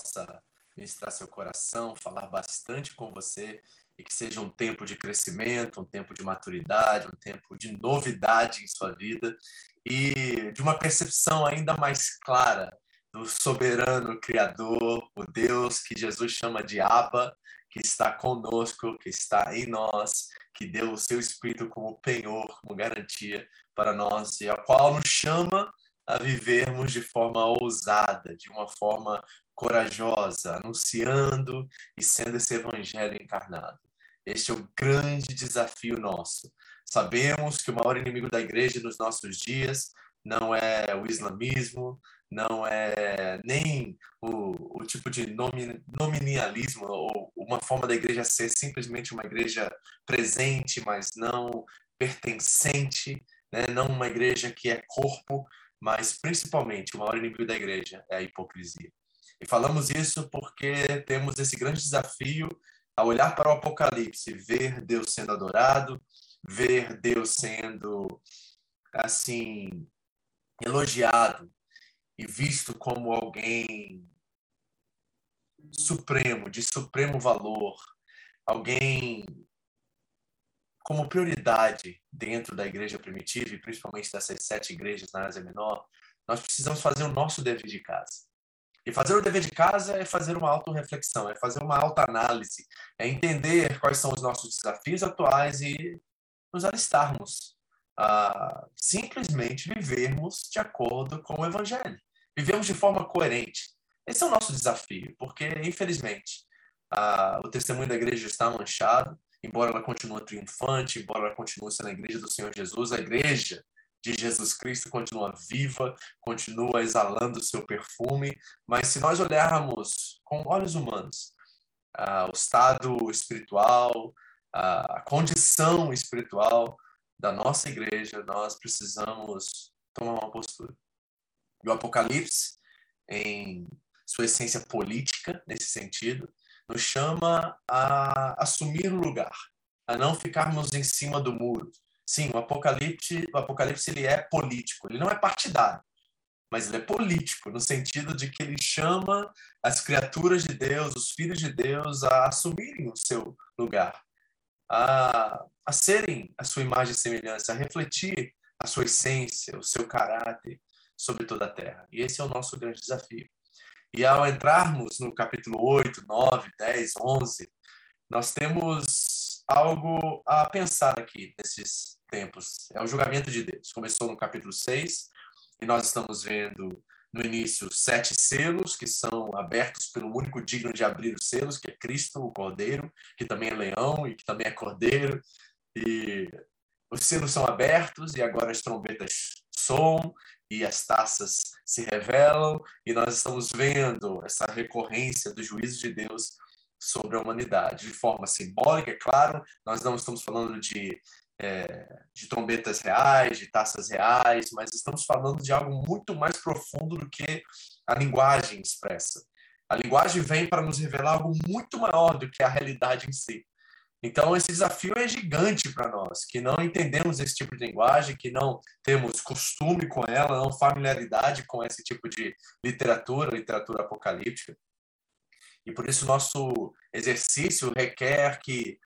possa ministrar seu coração, falar bastante com você e que seja um tempo de crescimento, um tempo de maturidade, um tempo de novidade em sua vida e de uma percepção ainda mais clara do soberano Criador, o Deus que Jesus chama de Abba, que está conosco, que está em nós, que deu o seu Espírito como penhor, como garantia para nós, e a qual nos chama a vivermos de forma ousada, de uma forma corajosa, anunciando e sendo esse evangelho encarnado. Este é o grande desafio nosso. Sabemos que o maior inimigo da igreja nos nossos dias não é o islamismo, não é nem o, o tipo de nomin, nominalismo ou uma forma da igreja ser simplesmente uma igreja presente, mas não pertencente, né? não uma igreja que é corpo, mas principalmente o maior inimigo da igreja é a hipocrisia. E falamos isso porque temos esse grande desafio a olhar para o Apocalipse, ver Deus sendo adorado, ver Deus sendo assim elogiado, e visto como alguém supremo, de supremo valor, alguém como prioridade dentro da igreja primitiva, e principalmente dessas sete igrejas na Ásia Menor, nós precisamos fazer o nosso dever de casa. E fazer o dever de casa é fazer uma autorreflexão, é fazer uma autoanálise, é entender quais são os nossos desafios atuais e nos alistarmos a simplesmente vivermos de acordo com o Evangelho vivemos de forma coerente. Esse é o nosso desafio, porque, infelizmente, a, o testemunho da igreja está manchado, embora ela continue triunfante, embora ela continue sendo a igreja do Senhor Jesus, a igreja de Jesus Cristo continua viva, continua exalando o seu perfume, mas se nós olharmos com olhos humanos o estado espiritual, a condição espiritual da nossa igreja, nós precisamos tomar uma postura. E o Apocalipse, em sua essência política, nesse sentido, nos chama a assumir o lugar, a não ficarmos em cima do muro. Sim, o Apocalipse, o Apocalipse ele é político, ele não é partidário, mas ele é político, no sentido de que ele chama as criaturas de Deus, os filhos de Deus, a assumirem o seu lugar, a, a serem a sua imagem e semelhança, a refletir a sua essência, o seu caráter, sobre toda a terra. E esse é o nosso grande desafio. E ao entrarmos no capítulo 8, 9, 10, 11, nós temos algo a pensar aqui nesses tempos. É o julgamento de Deus. Começou no capítulo 6, e nós estamos vendo no início sete selos que são abertos pelo único digno de abrir os selos, que é Cristo, o Cordeiro, que também é leão e que também é cordeiro. E os selos são abertos e agora as trombetas soam e as taças se revelam, e nós estamos vendo essa recorrência do juízo de Deus sobre a humanidade, de forma simbólica, é claro, nós não estamos falando de, é, de trombetas reais, de taças reais, mas estamos falando de algo muito mais profundo do que a linguagem expressa. A linguagem vem para nos revelar algo muito maior do que a realidade em si. Então, esse desafio é gigante para nós, que não entendemos esse tipo de linguagem, que não temos costume com ela, não familiaridade com esse tipo de literatura, literatura apocalíptica. E por isso, nosso exercício requer que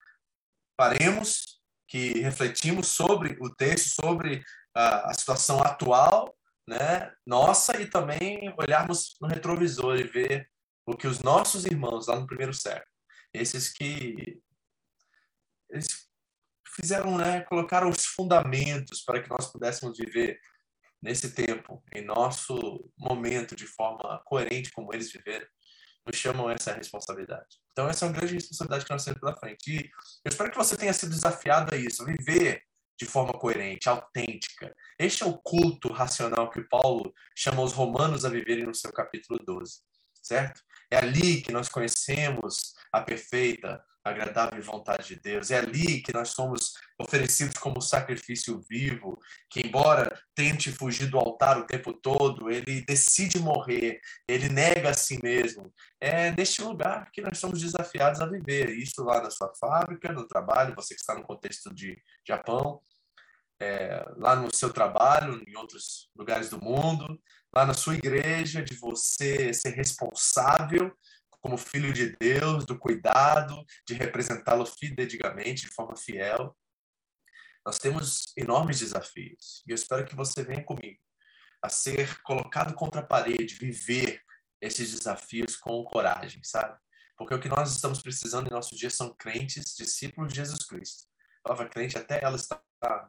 paremos, que refletimos sobre o texto, sobre a, situação atual, né, nossa, e também olharmos no retrovisor e ver o que os nossos irmãos lá no primeiro século, esses que eles fizeram, né, colocaram os fundamentos para que nós pudéssemos viver nesse tempo, em nosso momento, de forma coerente como eles viveram, nos chamam essa responsabilidade. Então, essa é uma grande responsabilidade que nós temos pela frente. E eu espero que você tenha sido desafiado a isso, viver de forma coerente, autêntica. Este é o culto racional que Paulo chama os romanos a viverem no seu capítulo 12, certo? É ali que nós conhecemos a perfeita, agradável vontade de Deus. É ali que nós somos oferecidos como sacrifício vivo, que embora tente fugir do altar o tempo todo, ele decide morrer, ele nega a si mesmo. É neste lugar que nós somos desafiados a viver. Isso lá na sua fábrica, no trabalho, você que está no contexto de Japão, é, lá no seu trabalho, em outros lugares do mundo, lá na sua igreja, de você ser responsável como filho de Deus, do cuidado, de representá-lo fidedigamente, de forma fiel. Nós temos enormes desafios e eu espero que você venha comigo a ser colocado contra a parede, viver esses desafios com coragem, sabe? Porque o que nós estamos precisando em nossos dias são crentes, discípulos de Jesus Cristo. A palavra crente, até ela está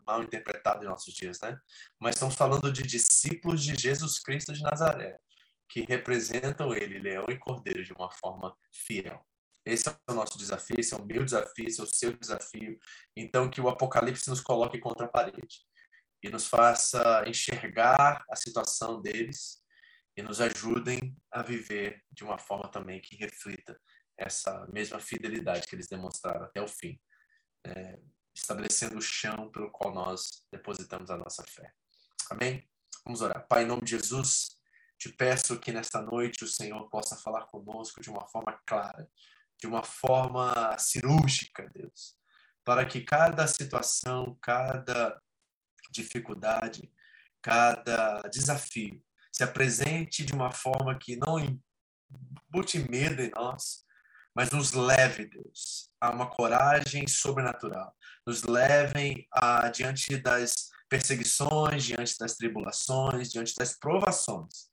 mal interpretada em nossos dias, né? Mas estamos falando de discípulos de Jesus Cristo de Nazaré, que representam ele, leão e cordeiro, de uma forma fiel. Esse é o nosso desafio, esse é o meu desafio, esse é o seu desafio. Então, que o Apocalipse nos coloque contra a parede e nos faça enxergar a situação deles e nos ajudem a viver de uma forma também que reflita essa mesma fidelidade que eles demonstraram até o fim, é, estabelecendo o chão pelo qual nós depositamos a nossa fé. Amém? Vamos orar. Pai, em nome de Jesus, te peço que nesta noite o Senhor possa falar conosco de uma forma clara, de uma forma cirúrgica, Deus, para que cada situação, cada dificuldade, cada desafio se apresente de uma forma que não embute medo em nós, mas nos leve, Deus, a uma coragem sobrenatural. Nos levem a, diante das perseguições, diante das tribulações, diante das provações,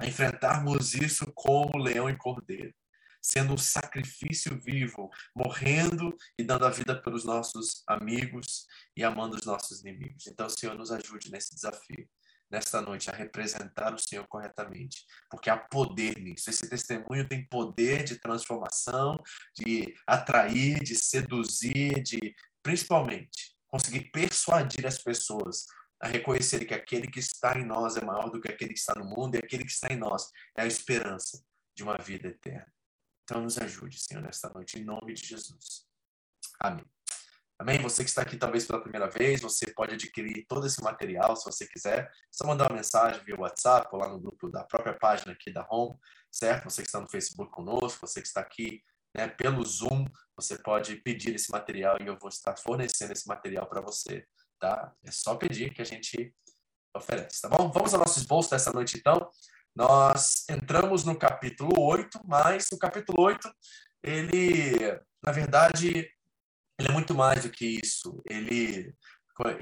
a enfrentarmos isso como leão e cordeiro, sendo um sacrifício vivo, morrendo e dando a vida pelos nossos amigos e amando os nossos inimigos. Então, Senhor, nos ajude nesse desafio nesta noite a representar o Senhor corretamente, porque há poder nisso. Esse testemunho tem poder de transformação, de atrair, de seduzir, de principalmente conseguir persuadir as pessoas a reconhecer que aquele que está em nós é maior do que aquele que está no mundo e aquele que está em nós é a esperança de uma vida eterna. Então nos ajude, Senhor, nesta noite, em nome de Jesus. Amém. Amém? Você que está aqui talvez pela primeira vez, você pode adquirir todo esse material se você quiser. É só mandar uma mensagem via WhatsApp ou lá no grupo da própria página aqui da Home, certo? Você que está no Facebook conosco, você que está aqui né, pelo Zoom, você pode pedir esse material e eu vou estar fornecendo esse material para você, tá? É só pedir que a gente oferece, tá bom? Vamos ao nosso esboço dessa noite então. Nós entramos no capítulo 8, mas o capítulo 8, ele, na verdade, ele é muito mais do que isso. Ele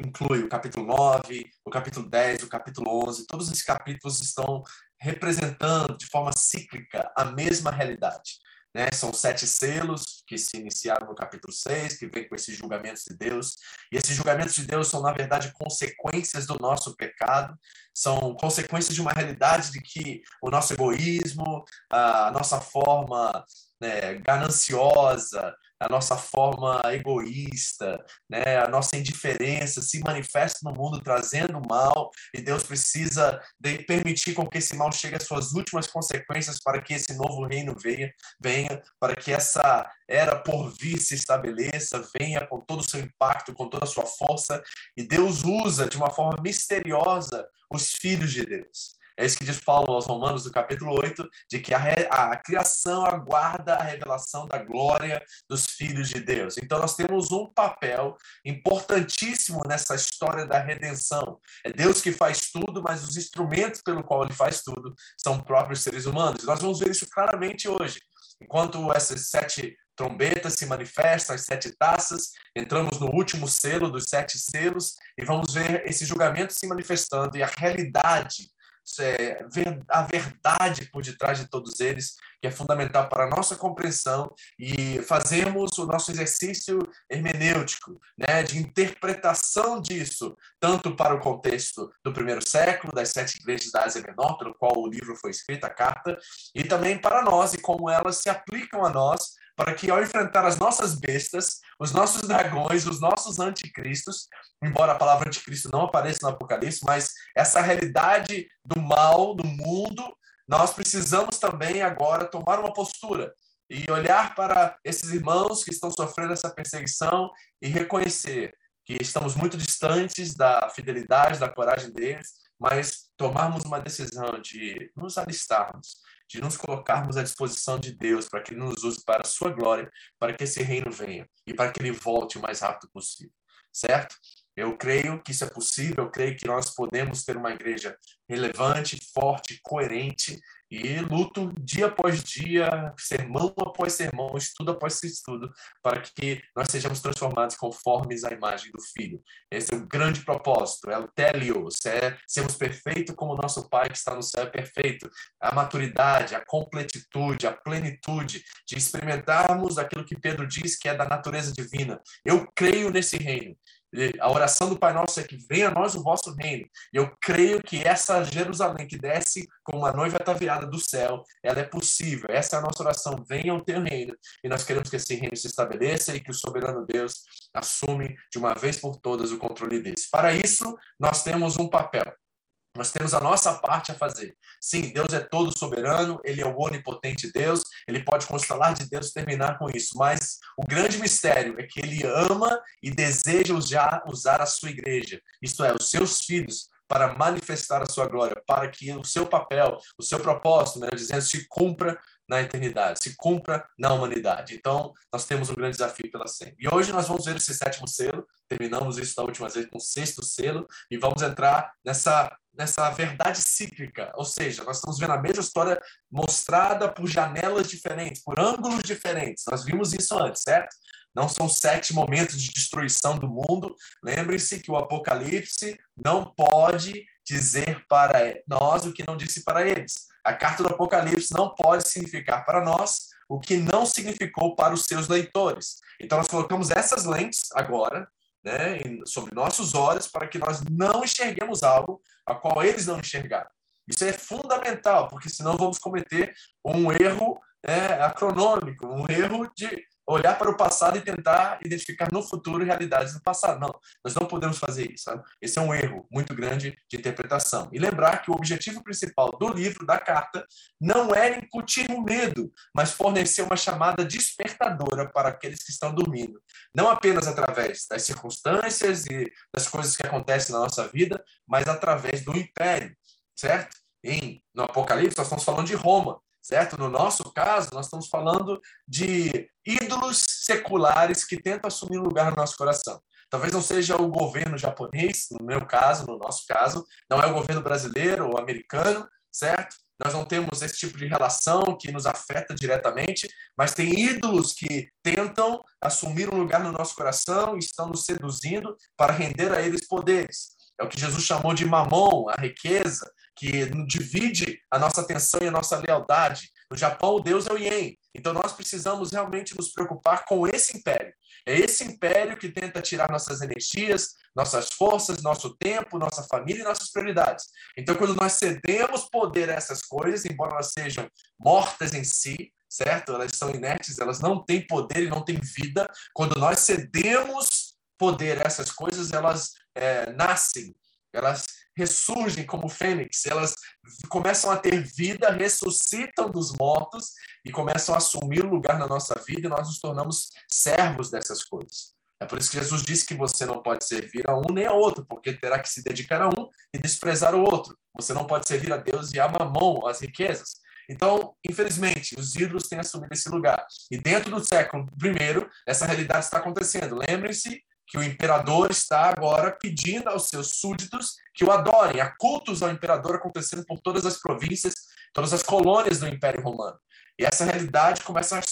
inclui o capítulo 9, o capítulo 10, o capítulo 11. Todos esses capítulos estão representando de forma cíclica a mesma realidade. Né? São sete selos que se iniciaram no capítulo 6, que vem com esses julgamentos de Deus. E esses julgamentos de Deus são, na verdade, consequências do nosso pecado, são consequências de uma realidade de que o nosso egoísmo, a nossa forma né, gananciosa, a nossa forma egoísta, né, a nossa indiferença se manifesta no mundo trazendo mal, e Deus precisa de permitir com que esse mal chegue às suas últimas consequências para que esse novo reino venha, venha para que essa era por vir se estabeleça, venha com todo o seu impacto, com toda a sua força, e Deus usa de uma forma misteriosa os filhos de Deus. É isso que diz Paulo aos Romanos, no capítulo 8, de que a, a criação aguarda a revelação da glória dos filhos de Deus. Então, nós temos um papel importantíssimo nessa história da redenção. É Deus que faz tudo, mas os instrumentos pelo qual ele faz tudo são próprios seres humanos. Nós vamos ver isso claramente hoje. Enquanto essas sete trombetas se manifestam, as sete taças, entramos no último selo dos sete selos e vamos ver esse julgamento se manifestando e a realidade é, a verdade por detrás de todos eles, que é fundamental para a nossa compreensão e fazemos o nosso exercício hermenêutico, né, de interpretação disso, tanto para o contexto do primeiro século, das sete igrejas da Ásia Menor, pelo qual o livro foi escrito, a carta, e também para nós e como elas se aplicam a nós para que ao enfrentar as nossas bestas, os nossos dragões, os nossos anticristos, embora a palavra anticristo não apareça no Apocalipse, mas essa realidade do mal do mundo, nós precisamos também agora tomar uma postura e olhar para esses irmãos que estão sofrendo essa perseguição e reconhecer que estamos muito distantes da fidelidade, da coragem deles, mas tomarmos uma decisão de nos alistarmos de nos colocarmos à disposição de Deus para que Ele nos use para a sua glória, para que esse reino venha e para que ele volte o mais rápido possível, certo? Eu creio que isso é possível, eu creio que nós podemos ter uma igreja relevante, forte, coerente e luto dia após dia, sermão após sermão, estudo após estudo, para que nós sejamos transformados conformes à imagem do Filho. Esse é o grande propósito, é o telios, é sermos perfeitos como nosso Pai que está no céu é perfeito. A maturidade, a completitude, a plenitude de experimentarmos aquilo que Pedro diz que é da natureza divina. Eu creio nesse reino. A oração do Pai Nosso é que venha a nós o vosso reino. Eu creio que essa Jerusalém que desce como uma noiva ataviada do céu, ela é possível. Essa é a nossa oração. Venha o teu reino. E nós queremos que esse reino se estabeleça e que o soberano Deus assume de uma vez por todas o controle desse. Para isso, nós temos um papel. Nós temos a nossa parte a fazer. Sim, Deus é todo soberano, ele é o onipotente Deus, ele pode constelar de Deus terminar com isso, mas o grande mistério é que ele ama e deseja usar, usar a sua igreja, isto é, os seus filhos, para manifestar a sua glória, para que o seu papel, o seu propósito, melhor dizendo, se cumpra na eternidade, se cumpra na humanidade. Então, nós temos um grande desafio pela sempre. E hoje nós vamos ver esse sétimo selo, terminamos isso da última vez com o sexto selo, e vamos entrar nessa, nessa verdade cíclica, ou seja, nós estamos vendo a mesma história mostrada por janelas diferentes, por ângulos diferentes. Nós vimos isso antes, certo? Não são sete momentos de destruição do mundo. Lembre-se que o Apocalipse não pode dizer para nós o que não disse para eles. A carta do Apocalipse não pode significar para nós o que não significou para os seus leitores. Então, nós colocamos essas lentes agora né, sobre nossos olhos para que nós não enxerguemos algo a qual eles não enxergaram. Isso é fundamental, porque senão vamos cometer um erro é, acronômico, um erro de olhar para o passado e tentar identificar no futuro realidades do passado. Não, nós não podemos fazer isso. Sabe? Esse é um erro muito grande de interpretação. E lembrar que o objetivo principal do livro, da carta, não era incutir o medo, mas fornecer uma chamada despertadora para aqueles que estão dormindo. Não apenas através das circunstâncias e das coisas que acontecem na nossa vida, mas através do império, certo? Em, no Apocalipse, nós estamos falando de Roma certo? No nosso caso, nós estamos falando de ídolos seculares que tentam assumir um lugar no nosso coração. Talvez não seja o governo japonês, no meu caso, no nosso caso, não é o governo brasileiro ou americano, certo? Nós não temos esse tipo de relação que nos afeta diretamente, mas tem ídolos que tentam assumir um lugar no nosso coração e estão nos seduzindo para render a eles poderes. É o que Jesus chamou de mamon, a riqueza, que divide a nossa atenção e a nossa lealdade. No Japão, o deus é o ien. Então, nós precisamos realmente nos preocupar com esse império. É esse império que tenta tirar nossas energias, nossas forças, nosso tempo, nossa família e nossas prioridades. Então, quando nós cedemos poder a essas coisas, embora elas sejam mortas em si, certo? Elas são inertes, elas não têm poder e não têm vida. Quando nós cedemos poder a essas coisas, elas é, nascem, elas ressurgem como fênix, elas começam a ter vida, ressuscitam dos mortos e começam a assumir o lugar na nossa vida e nós nos tornamos servos dessas coisas. É por isso que Jesus disse que você não pode servir a um nem a outro, porque terá que se dedicar a um e desprezar o outro. Você não pode servir a Deus e a mamão, as riquezas. Então, infelizmente, os ídolos têm assumido esse lugar. E dentro do século I, essa realidade está acontecendo. Lembre-se que o imperador está agora pedindo aos seus súditos que o adorem. Há cultos ao imperador acontecendo por todas as províncias, todas as colônias do Império Romano. E essa realidade começa a,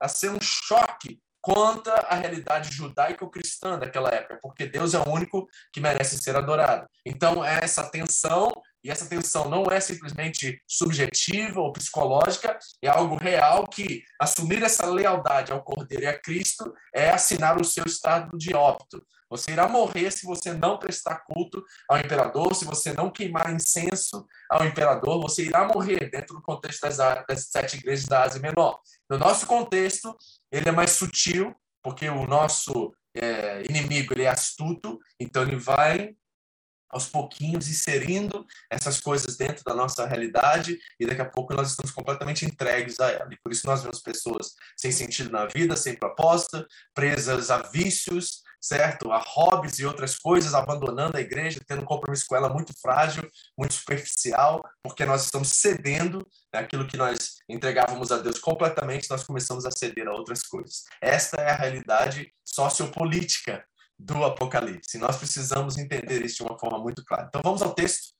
a ser um choque quanto à realidade judaico-cristã daquela época, porque Deus é o único que merece ser adorado. Então, é essa tensão e essa tensão não é simplesmente subjetiva ou psicológica, é algo real que assumir essa lealdade ao Cordeiro e a Cristo é assinar o seu estado de óbito. Você irá morrer se você não prestar culto ao imperador, se você não queimar incenso ao imperador, você irá morrer dentro do contexto das, das sete igrejas da Ásia Menor. No nosso contexto, ele é mais sutil, porque o nosso é, inimigo ele é astuto, então ele vai aos pouquinhos inserindo essas coisas dentro da nossa realidade e daqui a pouco nós estamos completamente entregues a ela. E por isso nós vemos pessoas sem sentido na vida, sem proposta, presas a vícios, certo? A hobbies e outras coisas, abandonando a igreja, tendo um compromisso com ela muito frágil, muito superficial, porque nós estamos cedendo né, aquilo que nós entregávamos a Deus completamente, nós começamos a ceder a outras coisas. Esta é a realidade sociopolítica do Apocalipse. Nós precisamos entender isso de uma forma muito clara. Então vamos ao texto.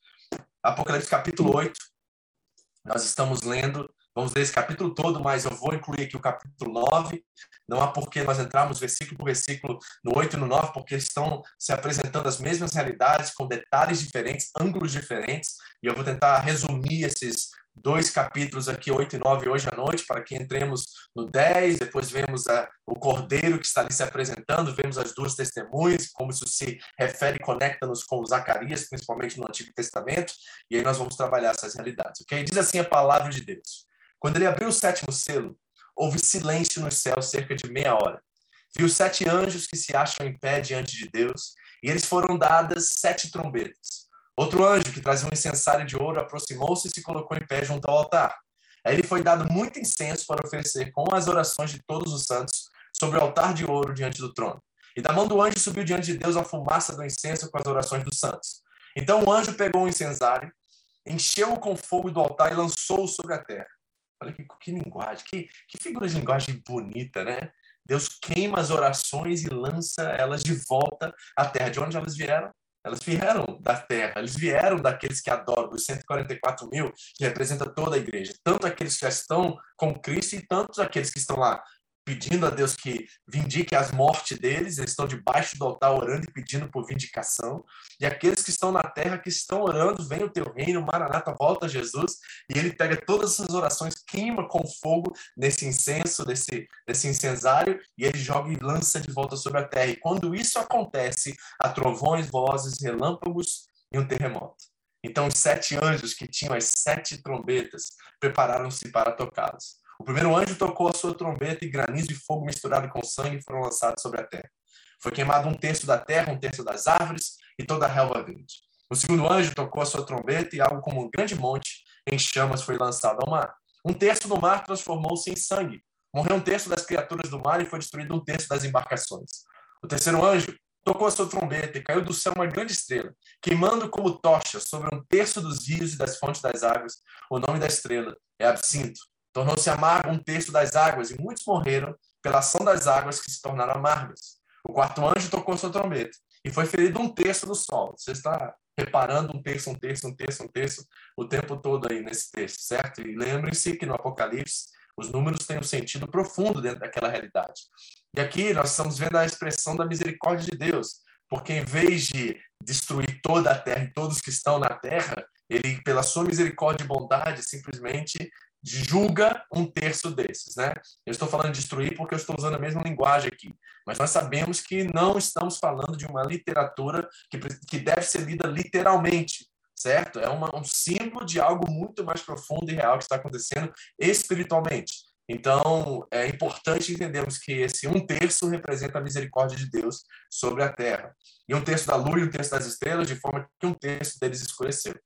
Apocalipse capítulo 8. Nós estamos lendo Vamos ler esse capítulo todo, mas eu vou incluir aqui o capítulo 9. Não há por que nós entrarmos versículo por versículo no 8 e no 9, porque estão se apresentando as mesmas realidades, com detalhes diferentes, ângulos diferentes. E eu vou tentar resumir esses dois capítulos aqui, 8 e 9, hoje à noite, para que entremos no 10, depois vemos a, o cordeiro que está ali se apresentando, vemos as duas testemunhas, como isso se refere e conecta-nos com Zacarias, principalmente no Antigo Testamento, e aí nós vamos trabalhar essas realidades, ok? Diz assim a palavra de Deus. Quando ele abriu o sétimo selo, houve silêncio no céu cerca de meia hora. Viu sete anjos que se acham em pé diante de Deus, e eles foram dadas sete trombetas. Outro anjo, que trazia um incensário de ouro, aproximou-se e se colocou em pé junto ao altar. Aí lhe foi dado muito incenso para oferecer com as orações de todos os santos sobre o altar de ouro diante do trono. E da mão do anjo subiu diante de Deus a fumaça do incenso com as orações dos santos. Então o anjo pegou o incensário, encheu-o com fogo do altar e lançou-o sobre a terra. Olha que, que linguagem, que, que figura de linguagem bonita, né? Deus queima as orações e lança elas de volta à terra. De onde elas vieram? Elas vieram da terra, eles vieram daqueles que adoram, dos 144 mil, que representa toda a igreja. Tanto aqueles que já estão com Cristo e tantos aqueles que estão lá pedindo a Deus que vindique as mortes deles, eles estão debaixo do altar orando e pedindo por vindicação. E aqueles que estão na terra, que estão orando, vem o teu reino, Maranata, volta Jesus, e ele pega todas essas orações, queima com fogo nesse incenso, desse, incensário, e ele joga e lança de volta sobre a terra. E quando isso acontece, há trovões, vozes, relâmpagos e um terremoto. Então os sete anjos que tinham as sete trombetas prepararam-se para tocá-las. O primeiro anjo tocou a sua trombeta e granizo e fogo misturado com sangue foram lançados sobre a terra. Foi queimado um terço da terra, um terço das árvores e toda a relva verde. O segundo anjo tocou a sua trombeta e algo como um grande monte em chamas foi lançado ao mar. Um terço do mar transformou-se em sangue. Morreu um terço das criaturas do mar e foi destruído um terço das embarcações. O terceiro anjo tocou a sua trombeta e caiu do céu uma grande estrela, queimando como tocha sobre um terço dos rios e das fontes das águas. O nome da estrela é Absinto. Tornou-se amargo um terço das águas, e muitos morreram pela ação das águas que se tornaram amargas. O quarto anjo tocou sua trombeta, e foi ferido um terço do sol. Você está reparando um terço, um terço, um terço, um terço, o tempo todo aí nesse texto, certo? E lembrem-se que no Apocalipse os números têm um sentido profundo dentro daquela realidade. E aqui nós estamos vendo a expressão da misericórdia de Deus, porque em vez de destruir toda a terra e todos que estão na terra, ele, pela sua misericórdia e bondade, simplesmente julga um terço desses, né? Eu estou falando de destruir porque eu estou usando a mesma linguagem aqui, mas nós sabemos que não estamos falando de uma literatura que, que deve ser lida literalmente, certo? É uma, um símbolo de algo muito mais profundo e real que está acontecendo espiritualmente. Então, é importante entendermos que esse um terço representa a misericórdia de Deus sobre a terra. E um terço da lua e um terço das estrelas, de forma que um terço deles escureceu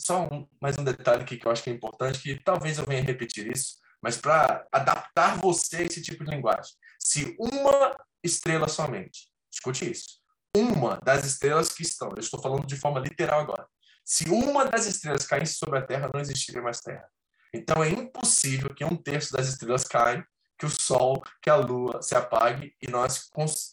só um, mais um detalhe aqui que eu acho que é importante, que talvez eu venha repetir isso, mas para adaptar você a esse tipo de linguagem. Se uma estrela somente, escute isso, uma das estrelas que estão, eu estou falando de forma literal agora, se uma das estrelas caísse sobre a Terra, não existiria mais Terra. Então é impossível que um terço das estrelas caia, que o Sol, que a Lua se apague e nós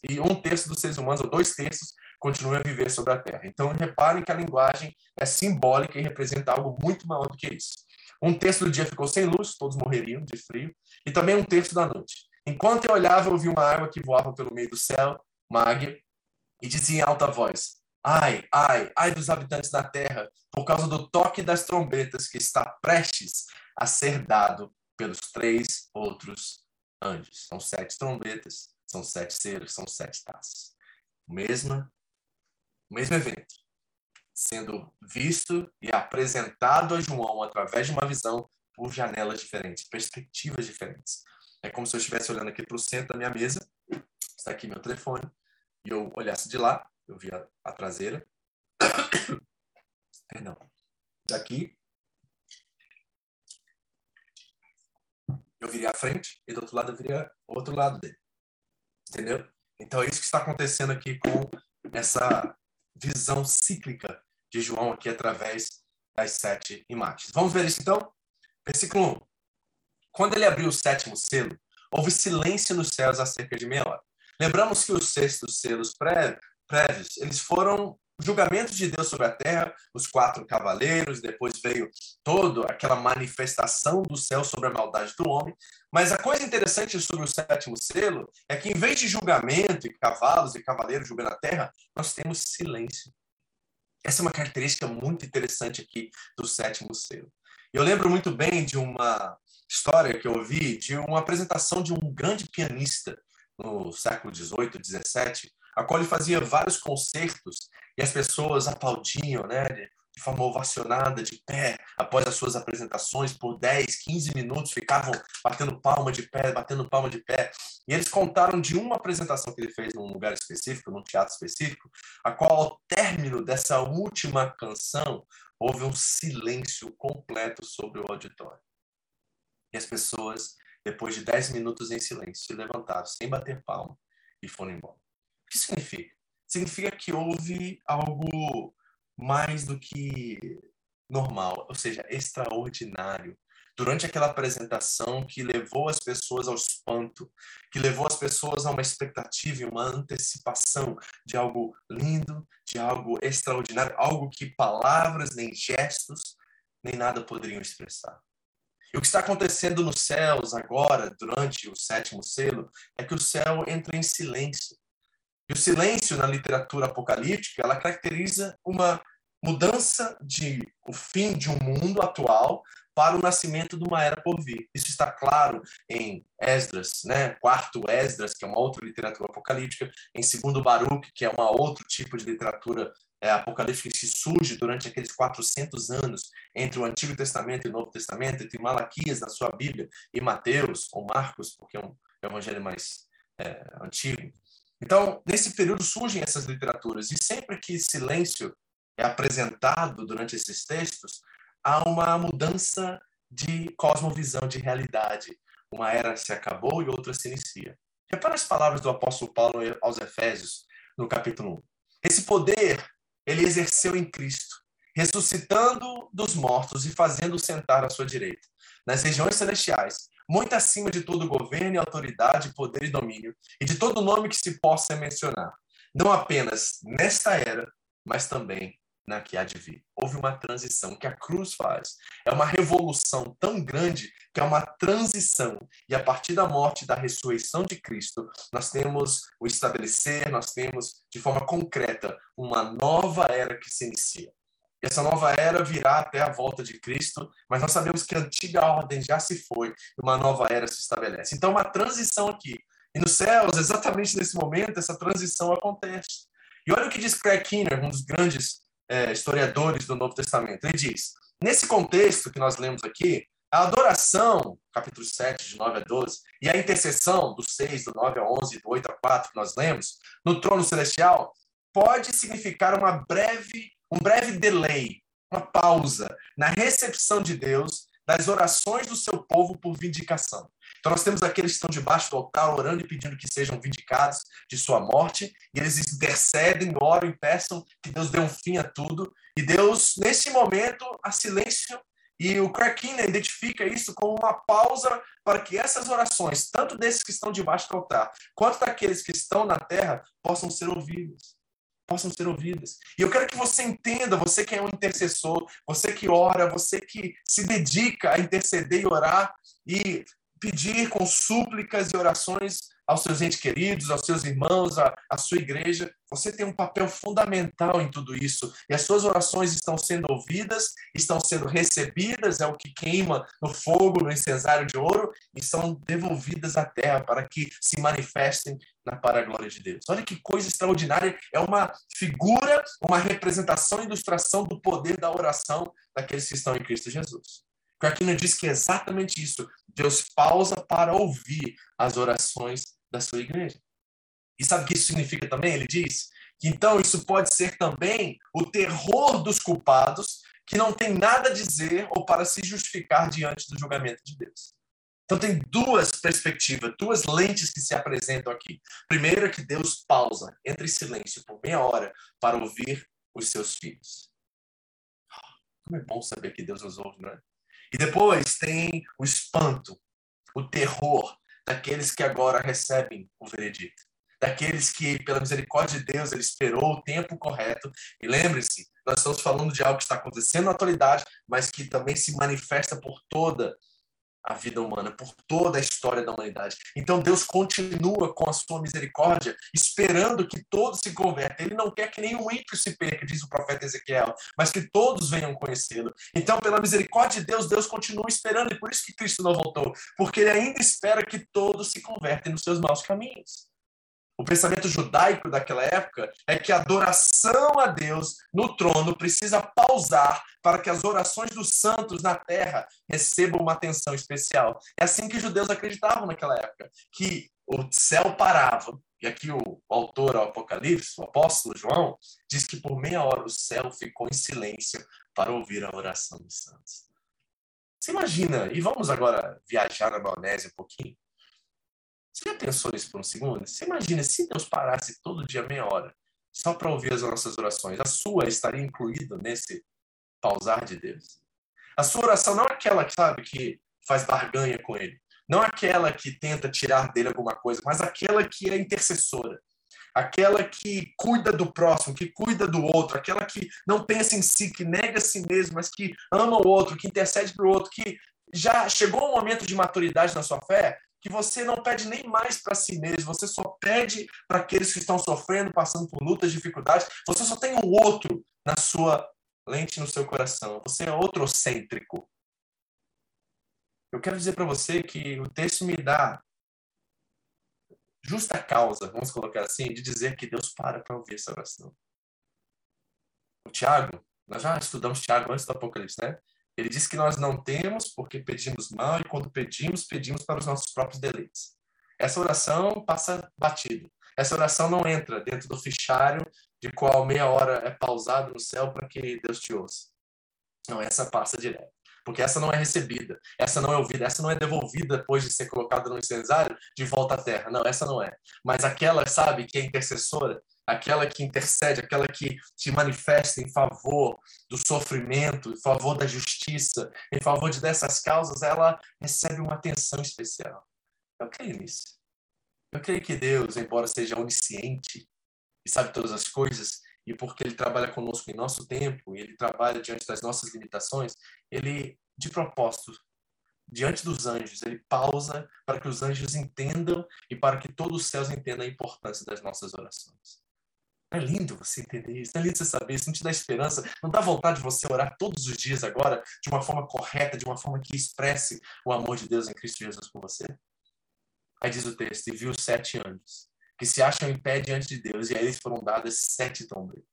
e um terço dos seres humanos ou dois terços continue a viver sobre a Terra. Então, reparem que a linguagem é simbólica e representa algo muito maior do que isso. Um terço do dia ficou sem luz, todos morreriam de frio, e também um terço da noite. Enquanto eu olhava, eu vi uma água que voava pelo meio do céu, uma e dizia em alta voz: Ai, ai, ai dos habitantes da terra, por causa do toque das trombetas que está prestes a ser dado pelos três outros anjos. São sete trombetas, são sete selos, são sete taças. Mesma o mesmo evento, sendo visto e apresentado a João através de uma visão por janelas diferentes, perspectivas diferentes. É como se eu estivesse olhando aqui para o centro da minha mesa, está aqui meu telefone, e eu olhasse de lá, eu via a traseira, perdão, daqui, eu viria à frente, e do outro lado eu viria o outro lado dele. Entendeu? Então é isso que está acontecendo aqui com essa visão cíclica de João aqui através das sete imagens. Vamos ver isso então? Versículo 1. Quando ele abriu o sétimo selo, houve silêncio nos céus há cerca de meia hora. Lembramos que os sextos selos prévios, eles foram julgamentos de Deus sobre a terra, os quatro cavaleiros, depois veio toda aquela manifestação do céu sobre a maldade do homem. Mas a coisa interessante sobre o sétimo selo é que, em vez de julgamento e cavalos e cavaleiros julgando a terra, nós temos silêncio. Essa é uma característica muito interessante aqui do sétimo selo. Eu lembro muito bem de uma história que eu ouvi de uma apresentação de um grande pianista no século XVIII, XVII, a qual ele fazia vários concertos e as pessoas aplaudiam, né, de forma ovacionada, de pé, após as suas apresentações, por 10, 15 minutos, ficavam batendo palma de pé, batendo palma de pé. E eles contaram de uma apresentação que ele fez num lugar específico, num teatro específico, a qual, ao término dessa última canção, houve um silêncio completo sobre o auditório. E as pessoas, depois de 10 minutos em silêncio, se levantaram sem bater palma e foram embora. O que significa? Significa que houve algo mais do que normal, ou seja, extraordinário. Durante aquela apresentação que levou as pessoas ao espanto, que levou as pessoas a uma expectativa e uma antecipação de algo lindo, de algo extraordinário, algo que palavras, nem gestos, nem nada poderiam expressar. E o que está acontecendo nos céus agora, durante o sétimo selo, é que o céu entra em silêncio. E o silêncio na literatura apocalíptica, ela caracteriza uma mudança de o fim de um mundo atual para o nascimento de uma era por vir. Isso está claro em Esdras, né? Quarto Esdras, que é uma outra literatura apocalíptica, em Segundo Baruch, que é uma outro tipo de literatura é, apocalíptica que surge durante aqueles 400 anos entre o Antigo Testamento e o Novo Testamento, entre Malaquias na sua Bíblia e Mateus ou Marcos, porque é um evangelho mais é, antigo. Então, nesse período surgem essas literaturas, e sempre que silêncio é apresentado durante esses textos, há uma mudança de cosmovisão, de realidade. Uma era se acabou e outra se inicia. Repara as palavras do apóstolo Paulo aos Efésios, no capítulo 1. Esse poder ele exerceu em Cristo, ressuscitando dos mortos e fazendo sentar à sua direita, nas regiões celestiais, muito acima de todo governo autoridade, poder e domínio, e de todo nome que se possa mencionar, não apenas nesta era, mas também na que há de vir. Houve uma transição que a cruz faz. É uma revolução tão grande que é uma transição. E a partir da morte e da ressurreição de Cristo, nós temos o estabelecer, nós temos de forma concreta uma nova era que se inicia. Essa nova era virá até a volta de Cristo, mas nós sabemos que a antiga ordem já se foi e uma nova era se estabelece. Então, uma transição aqui. E nos céus, exatamente nesse momento, essa transição acontece. E olha o que diz Craig Kinner, um dos grandes é, historiadores do Novo Testamento. Ele diz: nesse contexto que nós lemos aqui, a adoração, capítulo 7, de 9 a 12, e a intercessão, do 6, do 9 a 11, do 8 a 4, que nós lemos, no trono celestial, pode significar uma breve, um breve delay, uma pausa na recepção de Deus das orações do seu povo por vindicação. Então nós temos aqueles que estão debaixo do altar orando e pedindo que sejam vindicados de sua morte, e eles intercedem, oram e peçam que Deus dê um fim a tudo. E Deus, nesse momento, há silêncio, e o Crackina identifica isso como uma pausa para que essas orações, tanto desses que estão debaixo do altar, quanto daqueles que estão na terra, possam ser ouvidas possam ser ouvidas. E eu quero que você entenda, você que é um intercessor, você que ora, você que se dedica a interceder e orar e pedir com súplicas e orações aos seus entes queridos, aos seus irmãos, à, à sua igreja. Você tem um papel fundamental em tudo isso. E as suas orações estão sendo ouvidas, estão sendo recebidas, é o que queima no fogo, no incensário de ouro, e são devolvidas à terra para que se manifestem na para a glória de Deus. Olha que coisa extraordinária. É uma figura, uma representação, ilustração do poder da oração daqueles que estão em Cristo Jesus. Aquino diz que é exatamente isso. Deus pausa para ouvir as orações da sua igreja. E sabe o que isso significa também? Ele diz que então isso pode ser também o terror dos culpados que não tem nada a dizer ou para se justificar diante do julgamento de Deus. Então tem duas perspectivas, duas lentes que se apresentam aqui. Primeiro é que Deus pausa, entra em silêncio por meia hora para ouvir os seus filhos. Como é bom saber que Deus nos ouve, não é? E depois tem o espanto, o terror daqueles que agora recebem o veredito. daqueles que, pela misericórdia de Deus, ele esperou o tempo correto. E lembre-se, nós estamos falando de algo que está acontecendo na atualidade, mas que também se manifesta por toda a vida humana, por toda a história da humanidade. Então Deus continua com a sua misericórdia, esperando que todos se convertam. Ele não quer que nenhum ímpio se perca, diz o profeta Ezequiel, mas que todos venham conhecê-lo. Então, pela misericórdia de Deus, Deus continua esperando, e por isso que Cristo não voltou, porque ele ainda espera que todos se convertem nos seus maus caminhos. O pensamento judaico daquela época é que a adoração a Deus no trono precisa pausar para que as orações dos santos na terra recebam uma atenção especial. É assim que os judeus acreditavam naquela época, que o céu parava. E aqui o autor ao Apocalipse, o apóstolo João, diz que por meia hora o céu ficou em silêncio para ouvir a oração dos santos. Você imagina, e vamos agora viajar na maionese um pouquinho. Você já pensou nisso por um segundo? Você imagina se Deus parasse todo dia meia hora só para ouvir as nossas orações? A sua estaria incluída nesse pausar de Deus? A sua oração não é aquela, sabe, que faz barganha com Ele. Não é aquela que tenta tirar dele alguma coisa, mas aquela que é intercessora. Aquela que cuida do próximo, que cuida do outro, aquela que não pensa em si, que nega a si mesmo, mas que ama o outro, que intercede para o outro, que já chegou um momento de maturidade na sua fé que você não pede nem mais para si mesmo, você só pede para aqueles que estão sofrendo, passando por lutas, dificuldades. Você só tem o outro na sua lente, no seu coração. Você é outrocêntrico. Eu quero dizer para você que o texto me dá justa causa, vamos colocar assim, de dizer que Deus para para ouvir essa oração. O Tiago, nós já estudamos Tiago antes do Apocalipse, né? Ele diz que nós não temos porque pedimos mal e quando pedimos, pedimos para os nossos próprios deleites. Essa oração passa batido. Essa oração não entra dentro do fichário de qual meia hora é pausado no céu para que Deus te ouça. Não, essa passa direto. Porque essa não é recebida, essa não é ouvida, essa não é devolvida depois de ser colocada no incensário de volta à terra. Não, essa não é. Mas aquela, sabe, que é intercessora, aquela que intercede, aquela que se manifesta em favor do sofrimento, em favor da justiça, em favor de dessas causas, ela recebe uma atenção especial. Eu creio nisso. Eu creio que Deus, embora seja onisciente e sabe todas as coisas, e porque Ele trabalha conosco em nosso tempo, e Ele trabalha diante das nossas limitações, Ele, de propósito, diante dos anjos, Ele pausa para que os anjos entendam e para que todos os céus entendam a importância das nossas orações. É lindo você entender isso, é lindo você saber isso, não te dá esperança, não dá vontade de você orar todos os dias agora de uma forma correta, de uma forma que expresse o amor de Deus em Cristo Jesus por você? Aí diz o texto, e viu sete anjos, que se acham em pé diante de Deus, e a eles foram dadas sete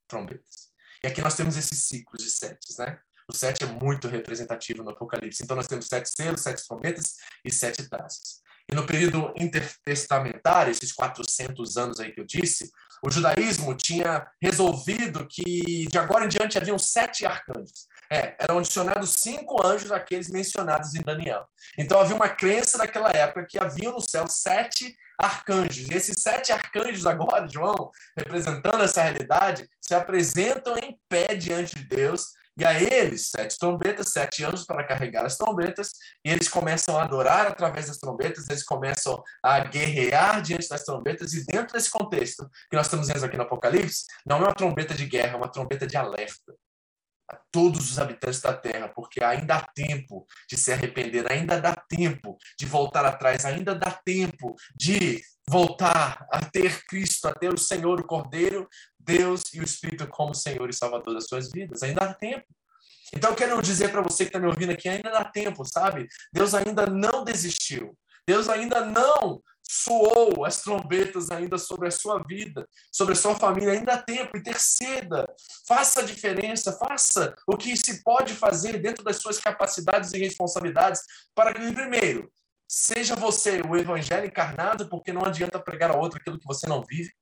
trombetas. E aqui nós temos esses ciclos de sete, né? O sete é muito representativo no Apocalipse. Então nós temos sete selos, sete trombetas e sete taças. E no período intertestamentário, esses 400 anos aí que eu disse, o judaísmo tinha resolvido que de agora em diante haviam sete arcanjos. É, eram adicionados cinco anjos àqueles mencionados em Daniel. Então havia uma crença naquela época que havia no céu sete arcanjos. E esses sete arcanjos agora, João, representando essa realidade, se apresentam em pé diante de Deus e a eles, sete trombetas, sete anjos para carregar as trombetas, e eles começam a adorar através das trombetas, eles começam a guerrear diante das trombetas, e dentro desse contexto que nós estamos vendo aqui no Apocalipse, não é uma trombeta de guerra, é uma trombeta de alerta a todos os habitantes da terra, porque ainda há tempo de se arrepender, ainda dá tempo de voltar atrás, ainda dá tempo de voltar a ter Cristo, a ter o Senhor, o Cordeiro, Deus e o Espírito como Senhor e Salvador das suas vidas. Ainda há tempo. Então, eu quero dizer para você que está me ouvindo aqui, ainda dá tempo, sabe? Deus ainda não desistiu. Deus ainda não soou as trombetas ainda sobre a sua vida, sobre a sua família. Ainda há tempo, interceda, faça a diferença, faça o que se pode fazer dentro das suas capacidades e responsabilidades para que, primeiro, seja você o evangelho encarnado, porque não adianta pregar a outro aquilo que você não vive.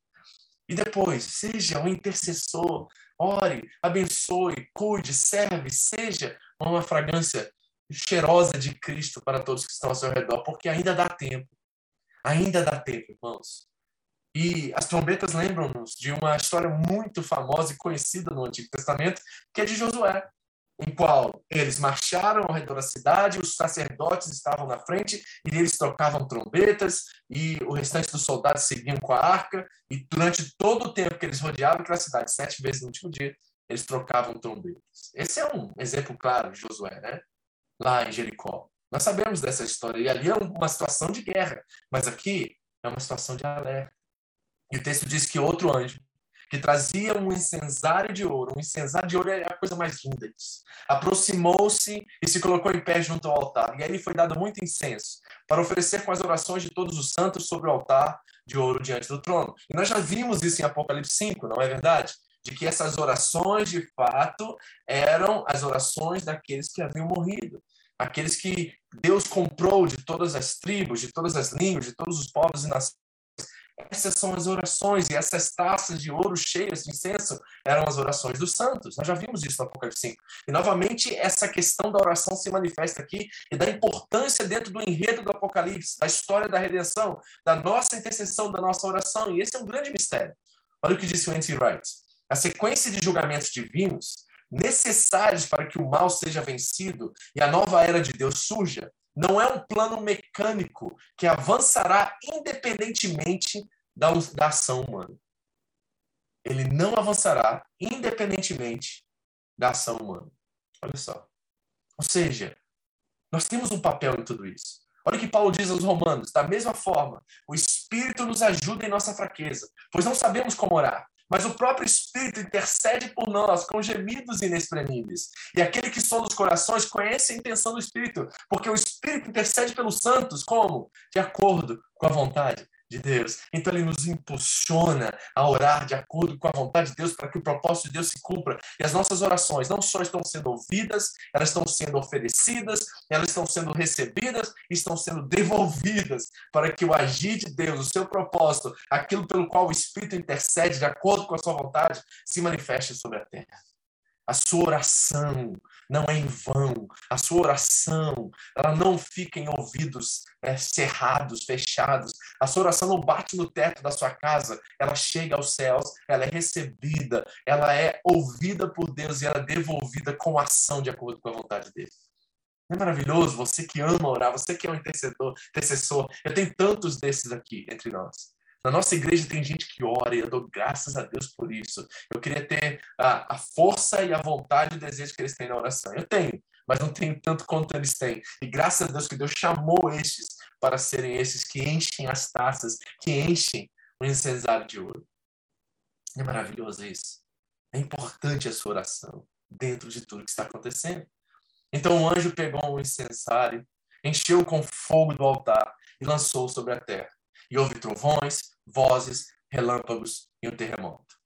E depois, seja um intercessor, ore, abençoe, cuide, serve, seja uma fragrância cheirosa de Cristo para todos que estão ao seu redor, porque ainda dá tempo. Ainda dá tempo, irmãos. E as trombetas lembram-nos de uma história muito famosa e conhecida no Antigo Testamento, que é de Josué. Em qual eles marcharam ao redor da cidade, os sacerdotes estavam na frente e eles tocavam trombetas e o restante dos soldados seguiam com a arca e durante todo o tempo que eles rodeavam aquela cidade, sete vezes no último dia, eles trocavam trombetas. Esse é um exemplo claro de Josué, né? Lá em Jericó. Nós sabemos dessa história e ali é uma situação de guerra, mas aqui é uma situação de alerta. E o texto diz que outro anjo que trazia um incensário de ouro. Um incensário de ouro é a coisa mais linda disso. Aproximou-se e se colocou em pé junto ao altar. E aí foi dado muito incenso para oferecer com as orações de todos os santos sobre o altar de ouro diante do trono. E nós já vimos isso em Apocalipse 5, não é verdade? De que essas orações, de fato, eram as orações daqueles que haviam morrido aqueles que Deus comprou de todas as tribos, de todas as línguas, de todos os povos e nações essas são as orações, e essas taças de ouro cheias de incenso eram as orações dos santos. Nós já vimos isso no Apocalipse 5. E, novamente, essa questão da oração se manifesta aqui e da importância dentro do enredo do Apocalipse, da história da redenção, da nossa intercessão, da nossa oração. E esse é um grande mistério. Olha o que disse o N.T. Wright. A sequência de julgamentos divinos necessários para que o mal seja vencido e a nova era de Deus surja não é um plano mecânico que avançará independentemente da, da ação humana. Ele não avançará independentemente da ação humana. Olha só. Ou seja, nós temos um papel em tudo isso. Olha o que Paulo diz aos Romanos: da mesma forma, o Espírito nos ajuda em nossa fraqueza, pois não sabemos como orar mas o próprio Espírito intercede por nós com gemidos inexprimíveis. E aquele que sonda os corações conhece a intenção do Espírito, porque o Espírito intercede pelos santos, como? De acordo com a vontade de Deus. Então ele nos impulsiona a orar de acordo com a vontade de Deus para que o propósito de Deus se cumpra. E as nossas orações não só estão sendo ouvidas, elas estão sendo oferecidas, elas estão sendo recebidas estão sendo devolvidas para que o agir de Deus, o seu propósito, aquilo pelo qual o Espírito intercede de acordo com a sua vontade, se manifeste sobre a terra. A sua oração não é em vão. A sua oração, ela não fica em ouvidos é, cerrados, fechados. A sua oração não bate no teto da sua casa, ela chega aos céus, ela é recebida, ela é ouvida por Deus e ela é devolvida com ação de acordo com a vontade dele. Não é maravilhoso? Você que ama orar, você que é um intercessor, intercessor. Eu tenho tantos desses aqui entre nós. Na nossa igreja tem gente que ora e eu dou graças a Deus por isso. Eu queria ter a, a força e a vontade e o desejo que eles têm na oração. Eu tenho, mas não tenho tanto quanto eles têm. E graças a Deus que Deus chamou estes para serem esses que enchem as taças, que enchem o incensário de ouro. É maravilhoso isso. É importante a sua oração dentro de tudo que está acontecendo. Então o anjo pegou o incensário, encheu com fogo do altar e lançou sobre a terra. E houve trovões, vozes, relâmpagos e um terremoto.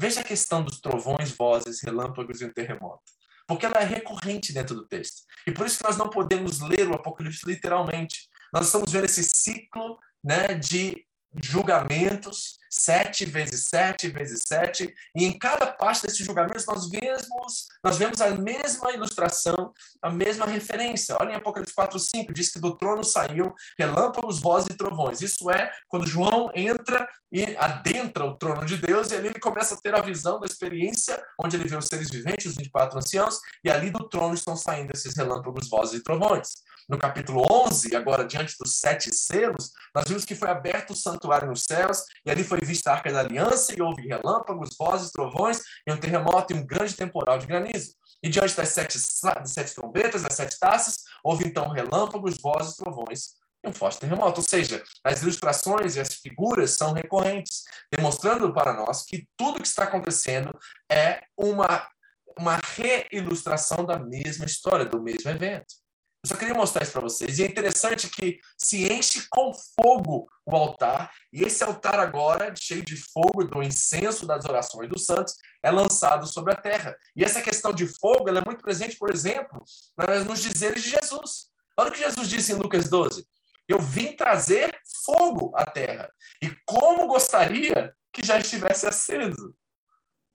Veja a questão dos trovões, vozes, relâmpagos e um terremoto. Porque ela é recorrente dentro do texto. E por isso que nós não podemos ler o Apocalipse literalmente. Nós estamos vendo esse ciclo né, de julgamentos, sete vezes sete vezes sete, e em cada parte desses julgamentos nós vemos, nós vemos a mesma ilustração, a mesma referência. Olha em Apocalipse 4, 5, diz que do trono saiu relâmpagos, vozes e trovões. Isso é quando João entra e adentra o trono de Deus, e ali ele começa a ter a visão da experiência, onde ele vê os seres viventes, os 24 anciãos, e ali do trono estão saindo esses relâmpagos, vozes e trovões no capítulo 11, agora diante dos sete selos, nós vimos que foi aberto o santuário nos céus, e ali foi vista a arca da aliança, e houve relâmpagos, vozes, trovões, e um terremoto e um grande temporal de granizo. E diante das sete, das sete trombetas, das sete taças, houve então relâmpagos, vozes, trovões e um forte terremoto. Ou seja, as ilustrações e as figuras são recorrentes, demonstrando para nós que tudo que está acontecendo é uma, uma reilustração da mesma história, do mesmo evento. Eu só queria mostrar isso para vocês. E é interessante que se enche com fogo o altar, e esse altar agora, cheio de fogo do incenso das orações dos santos, é lançado sobre a terra. E essa questão de fogo ela é muito presente, por exemplo, nos dizeres de Jesus. Olha o que Jesus disse em Lucas 12. Eu vim trazer fogo à terra. E como gostaria que já estivesse aceso.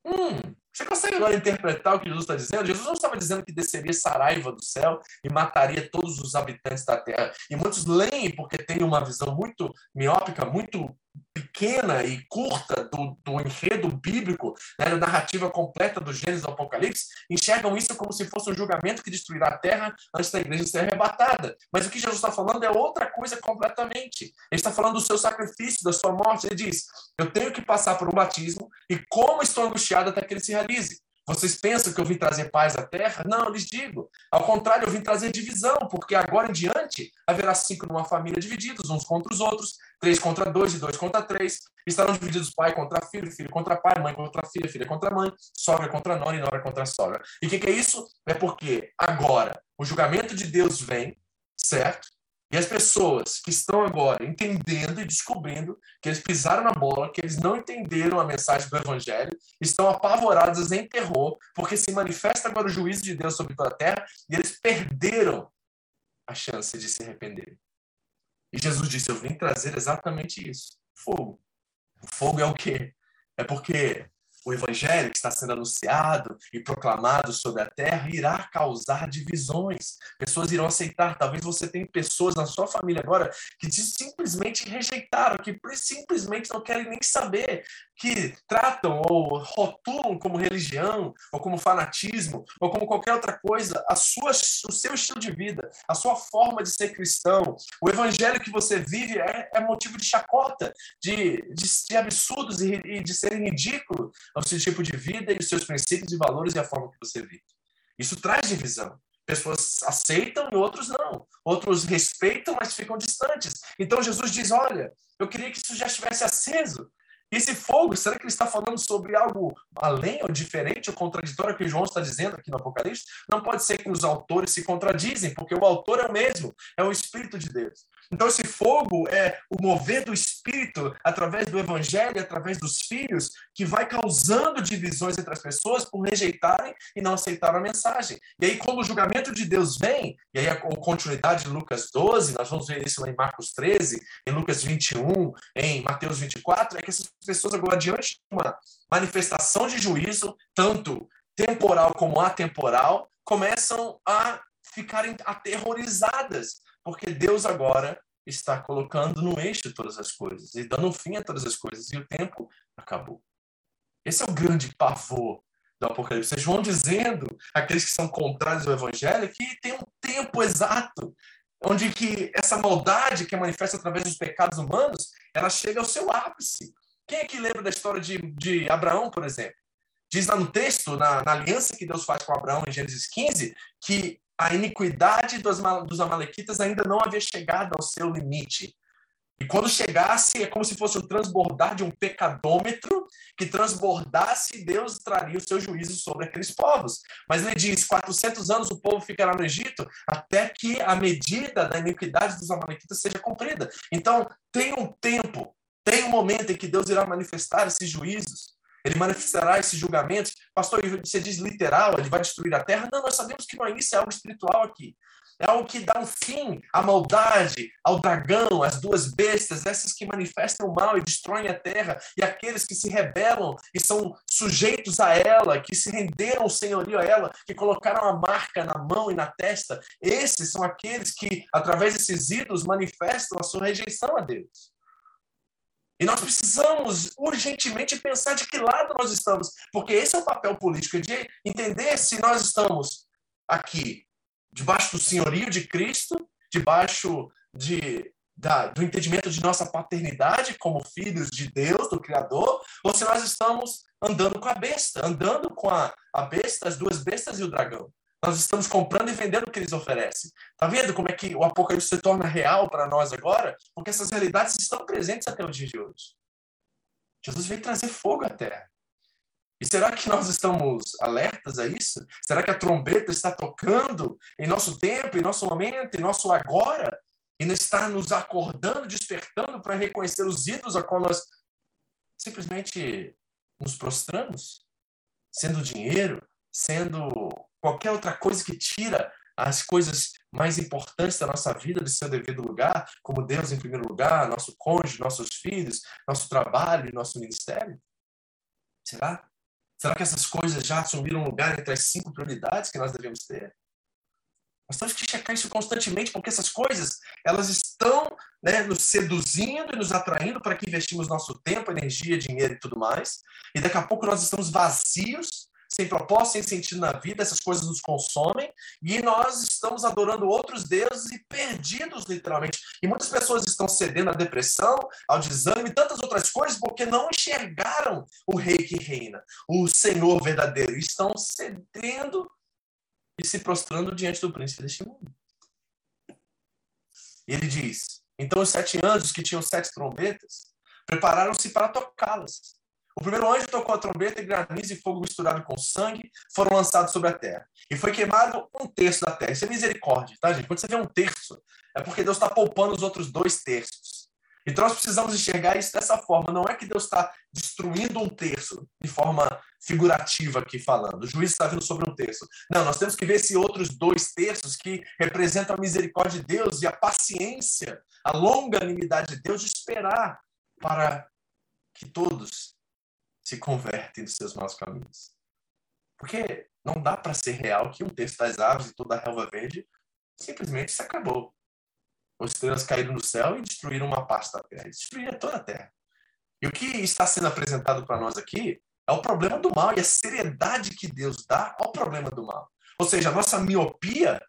Hum, você consegue agora interpretar o que Jesus está dizendo? Jesus não estava dizendo que desceria saraiva do céu e mataria todos os habitantes da terra. E muitos leem porque têm uma visão muito miópica, muito pequena e curta do, do enredo bíblico, né, da narrativa completa do Gênesis do Apocalipse, enxergam isso como se fosse um julgamento que destruirá a terra antes da igreja ser arrebatada. Mas o que Jesus está falando é outra coisa completamente. Ele está falando do seu sacrifício, da sua morte. Ele diz: Eu tenho que passar por um batismo e como estou angustiado até que ele se realize. Vocês pensam que eu vim trazer paz à terra? Não, eu lhes digo. Ao contrário, eu vim trazer divisão, porque agora em diante haverá cinco numa família divididos, uns contra os outros, três contra dois e dois contra três. Estarão divididos pai contra filho, filho contra pai, mãe contra filha, filha contra mãe, sogra contra nora e nora contra sogra. E o que, que é isso? É porque agora o julgamento de Deus vem, certo? E as pessoas que estão agora entendendo e descobrindo que eles pisaram na bola, que eles não entenderam a mensagem do Evangelho, estão apavoradas em terror, porque se manifesta agora o juízo de Deus sobre toda a terra e eles perderam a chance de se arrependerem. E Jesus disse: Eu vim trazer exatamente isso: fogo. O fogo é o quê? É porque o evangelho que está sendo anunciado e proclamado sobre a terra irá causar divisões. Pessoas irão aceitar. Talvez você tenha pessoas na sua família agora que simplesmente rejeitaram, que simplesmente não querem nem saber, que tratam ou rotulam como religião, ou como fanatismo, ou como qualquer outra coisa, a sua, o seu estilo de vida, a sua forma de ser cristão. O evangelho que você vive é, é motivo de chacota, de, de, de absurdos e, e de ser ridículo ao seu tipo de vida e os seus princípios e valores e a forma que você vive. Isso traz divisão. Pessoas aceitam e outros não. Outros respeitam, mas ficam distantes. Então Jesus diz: Olha, eu queria que isso já estivesse aceso. Esse fogo, será que ele está falando sobre algo além ou diferente ou contraditório que João está dizendo aqui no Apocalipse? Não pode ser que os autores se contradizem, porque o autor é o mesmo, é o Espírito de Deus. Então, esse fogo é o mover do Espírito através do Evangelho, através dos filhos, que vai causando divisões entre as pessoas por rejeitarem e não aceitarem a mensagem. E aí, quando o julgamento de Deus vem, e aí a continuidade de Lucas 12, nós vamos ver isso em Marcos 13, em Lucas 21, em Mateus 24, é que essas pessoas agora, diante de uma manifestação de juízo, tanto temporal como atemporal, começam a ficarem aterrorizadas porque Deus agora está colocando no eixo todas as coisas e dando fim a todas as coisas, e o tempo acabou. Esse é o grande pavor do Apocalipse. João dizendo àqueles que são contrários ao Evangelho que tem um tempo exato onde que essa maldade que é manifesta através dos pecados humanos, ela chega ao seu ápice. Quem é que lembra da história de, de Abraão, por exemplo? Diz lá no texto, na, na aliança que Deus faz com Abraão em Gênesis 15, que a iniquidade dos, dos Amalequitas ainda não havia chegado ao seu limite. E quando chegasse, é como se fosse o transbordar de um pecadômetro que transbordasse Deus traria o seu juízo sobre aqueles povos. Mas ele diz: 400 anos o povo ficará no Egito até que a medida da iniquidade dos Amalequitas seja cumprida. Então, tem um tempo, tem um momento em que Deus irá manifestar esses juízos. Ele manifestará esses julgamentos. Pastor, você diz literal, ele vai destruir a terra? Não, nós sabemos que é isso, é algo espiritual aqui. É algo que dá um fim à maldade, ao dragão, às duas bestas, essas que manifestam o mal e destroem a terra, e aqueles que se rebelam e são sujeitos a ela, que se renderam o senhorio a ela, que colocaram a marca na mão e na testa. Esses são aqueles que, através desses ídolos, manifestam a sua rejeição a Deus. E nós precisamos urgentemente pensar de que lado nós estamos, porque esse é o papel político de entender se nós estamos aqui debaixo do senhorio de Cristo, debaixo de, da, do entendimento de nossa paternidade como filhos de Deus, do Criador, ou se nós estamos andando com a besta, andando com a, a besta, as duas bestas e o dragão. Nós estamos comprando e vendendo o que eles oferecem. Tá vendo como é que o Apocalipse se torna real para nós agora? Porque essas realidades estão presentes até o dia de hoje. Jesus veio trazer fogo à terra. E será que nós estamos alertas a isso? Será que a trombeta está tocando em nosso tempo, em nosso momento, em nosso agora? E não está nos acordando, despertando para reconhecer os ídolos a qual nós simplesmente nos prostramos? Sendo dinheiro, sendo qualquer outra coisa que tira as coisas mais importantes da nossa vida do seu devido lugar, como Deus em primeiro lugar, nosso cônjuge, nossos filhos, nosso trabalho, nosso ministério? Será? Será que essas coisas já assumiram lugar entre as cinco prioridades que nós devemos ter? Nós temos que checar isso constantemente, porque essas coisas, elas estão né, nos seduzindo e nos atraindo para que investimos nosso tempo, energia, dinheiro e tudo mais. E daqui a pouco nós estamos vazios, sem propósito, sem sentido na vida, essas coisas nos consomem e nós estamos adorando outros deuses e perdidos, literalmente. E muitas pessoas estão cedendo à depressão, ao desânimo e tantas outras coisas porque não enxergaram o rei que reina, o Senhor verdadeiro. E estão cedendo e se prostrando diante do príncipe deste mundo. Ele diz: Então os sete anjos que tinham sete trombetas prepararam-se para tocá-las. O primeiro anjo tocou a trombeta e granizo e fogo misturado com sangue foram lançados sobre a terra. E foi queimado um terço da terra. Isso é misericórdia, tá, gente? Quando você vê um terço, é porque Deus está poupando os outros dois terços. Então nós precisamos enxergar isso dessa forma. Não é que Deus está destruindo um terço de forma figurativa aqui falando. O juiz está vindo sobre um terço. Não, nós temos que ver esses outros dois terços que representam a misericórdia de Deus e a paciência, a longanimidade de Deus de esperar para que todos se convertem dos seus maus caminhos. Porque não dá para ser real que um terço das aves e toda a relva verde simplesmente se acabou. Os estrelas caíram no céu e destruíram uma parte da terra, destruíram toda a terra. E o que está sendo apresentado para nós aqui é o problema do mal e a seriedade que Deus dá ao problema do mal. Ou seja, a nossa miopia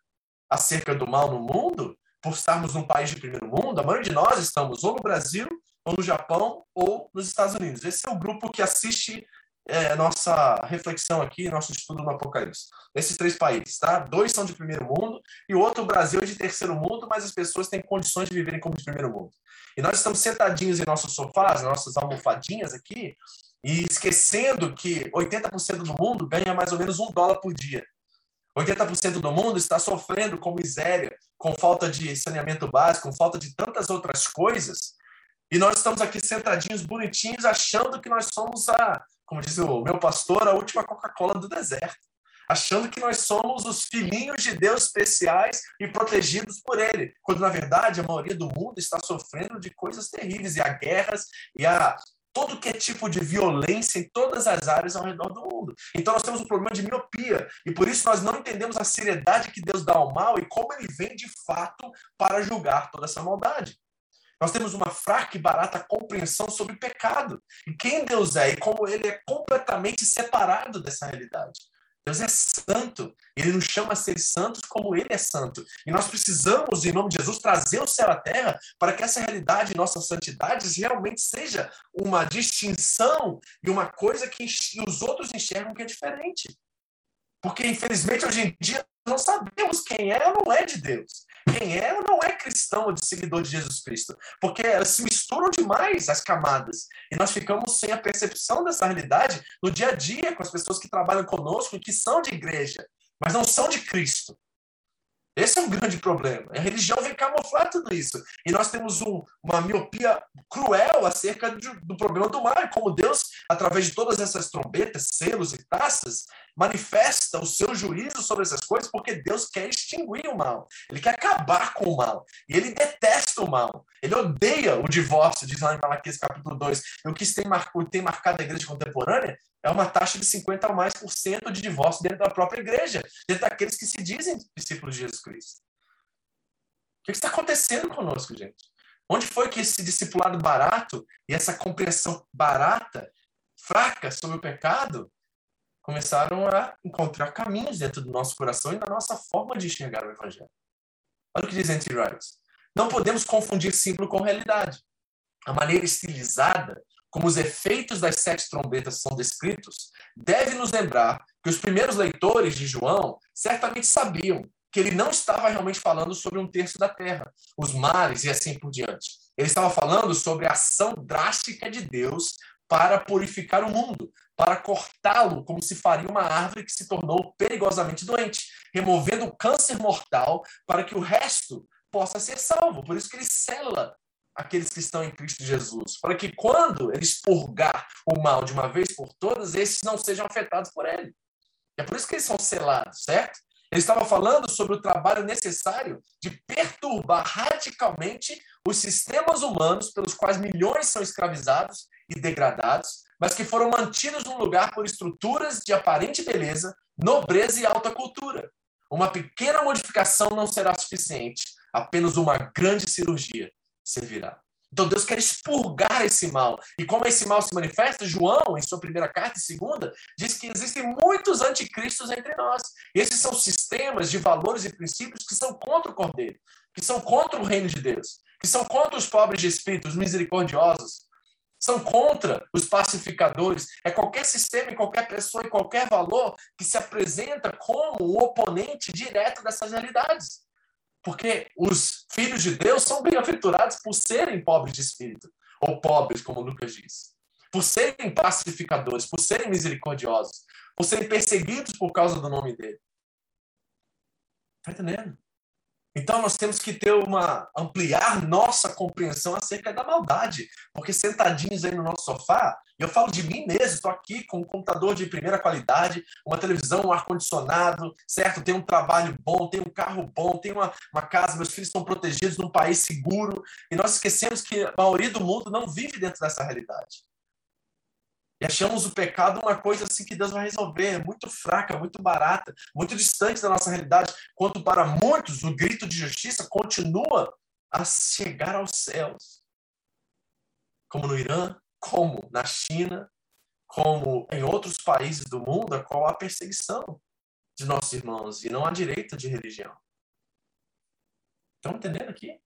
acerca do mal no mundo, por estarmos num país de primeiro mundo, a maioria de nós estamos ou no Brasil, ou no Japão, ou nos Estados Unidos. Esse é o grupo que assiste é, nossa reflexão aqui, nosso estudo no Apocalipse. Esses três países, tá? Dois são de primeiro mundo e o outro, o Brasil, é de terceiro mundo, mas as pessoas têm condições de viverem como de primeiro mundo. E nós estamos sentadinhos em nossos sofás, nossas almofadinhas aqui, e esquecendo que 80% do mundo ganha mais ou menos um dólar por dia. 80% do mundo está sofrendo com miséria, com falta de saneamento básico, com falta de tantas outras coisas. E nós estamos aqui sentadinhos, bonitinhos, achando que nós somos a como diz o meu pastor, a última Coca-Cola do deserto, achando que nós somos os filhinhos de Deus especiais e protegidos por Ele, quando na verdade a maioria do mundo está sofrendo de coisas terríveis e há guerras e há todo que é tipo de violência em todas as áreas ao redor do mundo. Então nós temos um problema de miopia e por isso nós não entendemos a seriedade que Deus dá ao mal e como ele vem de fato para julgar toda essa maldade. Nós temos uma fraca e barata compreensão sobre pecado e quem Deus é e como ele é completamente separado dessa realidade. Deus é santo, ele nos chama a ser santos como ele é santo. E nós precisamos, em nome de Jesus, trazer o céu à terra para que essa realidade, nossa santidade, realmente seja uma distinção e uma coisa que os outros enxergam que é diferente. Porque, infelizmente, hoje em dia, não sabemos quem é ou não é de Deus quem é ou não é cristão ou de seguidor de Jesus Cristo. Porque elas se misturam demais as camadas. E nós ficamos sem a percepção dessa realidade no dia a dia com as pessoas que trabalham conosco e que são de igreja, mas não são de Cristo. Esse é um grande problema. A religião vem camuflar tudo isso. E nós temos um, uma miopia cruel acerca de, do problema do mal. Como Deus, através de todas essas trombetas, selos e taças, manifesta o seu juízo sobre essas coisas, porque Deus quer extinguir o mal. Ele quer acabar com o mal. E ele detesta o mal. Ele odeia o divórcio, diz lá em Malaquias capítulo 2. E o que tem, mar, tem marcado a igreja contemporânea é uma taxa de 50 ou mais por cento de divórcio dentro da própria igreja, dentro daqueles que se dizem discípulos de Jesus Cristo. O que está acontecendo conosco, gente? Onde foi que esse discipulado barato e essa compreensão barata, fraca sobre o pecado, começaram a encontrar caminhos dentro do nosso coração e da nossa forma de enxergar o Evangelho? Olha o que diz N.T. Wright. Não podemos confundir símbolo com realidade. A maneira estilizada como os efeitos das sete trombetas são descritos, deve nos lembrar que os primeiros leitores de João certamente sabiam que ele não estava realmente falando sobre um terço da terra, os mares e assim por diante. Ele estava falando sobre a ação drástica de Deus para purificar o mundo, para cortá-lo como se faria uma árvore que se tornou perigosamente doente, removendo o câncer mortal para que o resto possa ser salvo. Por isso que ele sela aqueles que estão em Cristo Jesus, para que quando ele expurgar o mal de uma vez por todas, esses não sejam afetados por ele. É por isso que eles são selados, certo? Ele estava falando sobre o trabalho necessário de perturbar radicalmente os sistemas humanos pelos quais milhões são escravizados e degradados, mas que foram mantidos num lugar por estruturas de aparente beleza, nobreza e alta cultura. uma pequena modificação não será suficiente. Apenas uma grande cirurgia servirá. Então Deus quer expurgar esse mal. E como esse mal se manifesta, João, em sua primeira carta e segunda, diz que existem muitos anticristos entre nós. E esses são sistemas de valores e princípios que são contra o Cordeiro, que são contra o reino de Deus, que são contra os pobres de espírito, os misericordiosos, são contra os pacificadores. É qualquer sistema, qualquer pessoa e qualquer valor que se apresenta como o oponente direto dessas realidades. Porque os filhos de Deus são bem-aventurados por serem pobres de espírito, ou pobres, como Lucas diz, por serem pacificadores, por serem misericordiosos, por serem perseguidos por causa do nome dele. Está entendendo? Então nós temos que ter uma ampliar nossa compreensão acerca da maldade, porque sentadinhos aí no nosso sofá, eu falo de mim mesmo, estou aqui com um computador de primeira qualidade, uma televisão, um ar condicionado, certo? Tenho um trabalho bom, tenho um carro bom, tenho uma, uma casa, meus filhos estão protegidos num país seguro, e nós esquecemos que a maioria do mundo não vive dentro dessa realidade. E achamos o pecado uma coisa assim que Deus vai resolver, muito fraca, muito barata, muito distante da nossa realidade, quanto para muitos o grito de justiça continua a chegar aos céus. Como no Irã, como na China, como em outros países do mundo, a qual há perseguição de nossos irmãos e não há direito de religião. Estão entendendo aqui?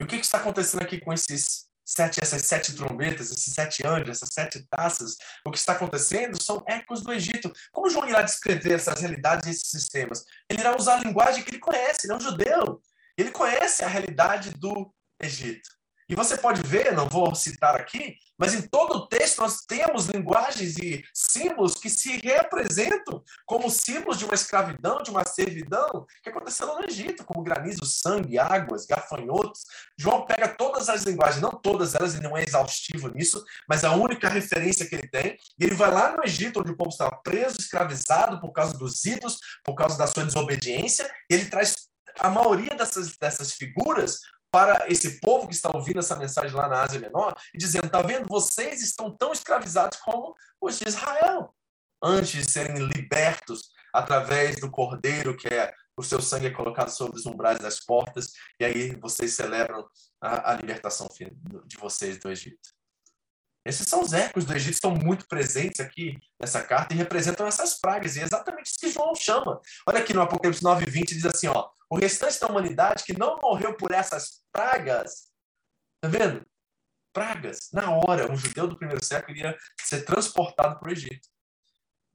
E o que está acontecendo aqui com esses sete, essas sete trombetas, esses sete anjos, essas sete taças, o que está acontecendo são ecos do Egito. Como João irá descrever essas realidades e esses sistemas? Ele irá usar a linguagem que ele conhece, ele é um judeu. Ele conhece a realidade do Egito. E você pode ver, não vou citar aqui, mas em todo o texto nós temos linguagens e símbolos que se representam como símbolos de uma escravidão, de uma servidão que aconteceu no Egito, como granizo, sangue, águas, gafanhotos. João pega todas as linguagens, não todas elas, ele não é exaustivo nisso, mas a única referência que ele tem, e ele vai lá no Egito, onde o povo estava preso, escravizado por causa dos ídolos, por causa da sua desobediência, e ele traz a maioria dessas, dessas figuras para esse povo que está ouvindo essa mensagem lá na Ásia Menor e dizendo: está vendo, vocês estão tão escravizados como os de Israel, antes de serem libertos através do cordeiro, que é o seu sangue é colocado sobre os umbrais das portas, e aí vocês celebram a, a libertação de vocês do Egito. Esses são os ecos do Egito, estão muito presentes aqui nessa carta e representam essas pragas. E é exatamente isso que João chama. Olha aqui no Apocalipse 9, 20, diz assim: ó, o restante da humanidade que não morreu por essas pragas, tá vendo? Pragas. Na hora, um judeu do primeiro século iria ser transportado para o Egito.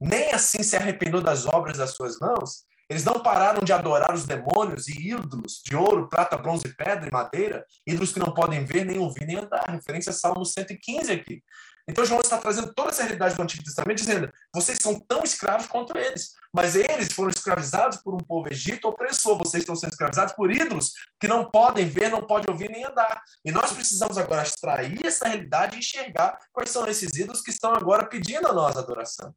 Nem assim se arrependeu das obras das suas mãos, eles não pararam de adorar os demônios e ídolos de ouro, prata, bronze, pedra e madeira, ídolos que não podem ver, nem ouvir, nem andar. Referência a Salmo 115 aqui. Então João está trazendo toda essa realidade do Antigo Testamento, dizendo: vocês são tão escravos quanto eles, mas eles foram escravizados por um povo egito opressor. Vocês estão sendo escravizados por ídolos que não podem ver, não podem ouvir nem andar. E nós precisamos agora extrair essa realidade e enxergar quais são esses ídolos que estão agora pedindo a nós adoração.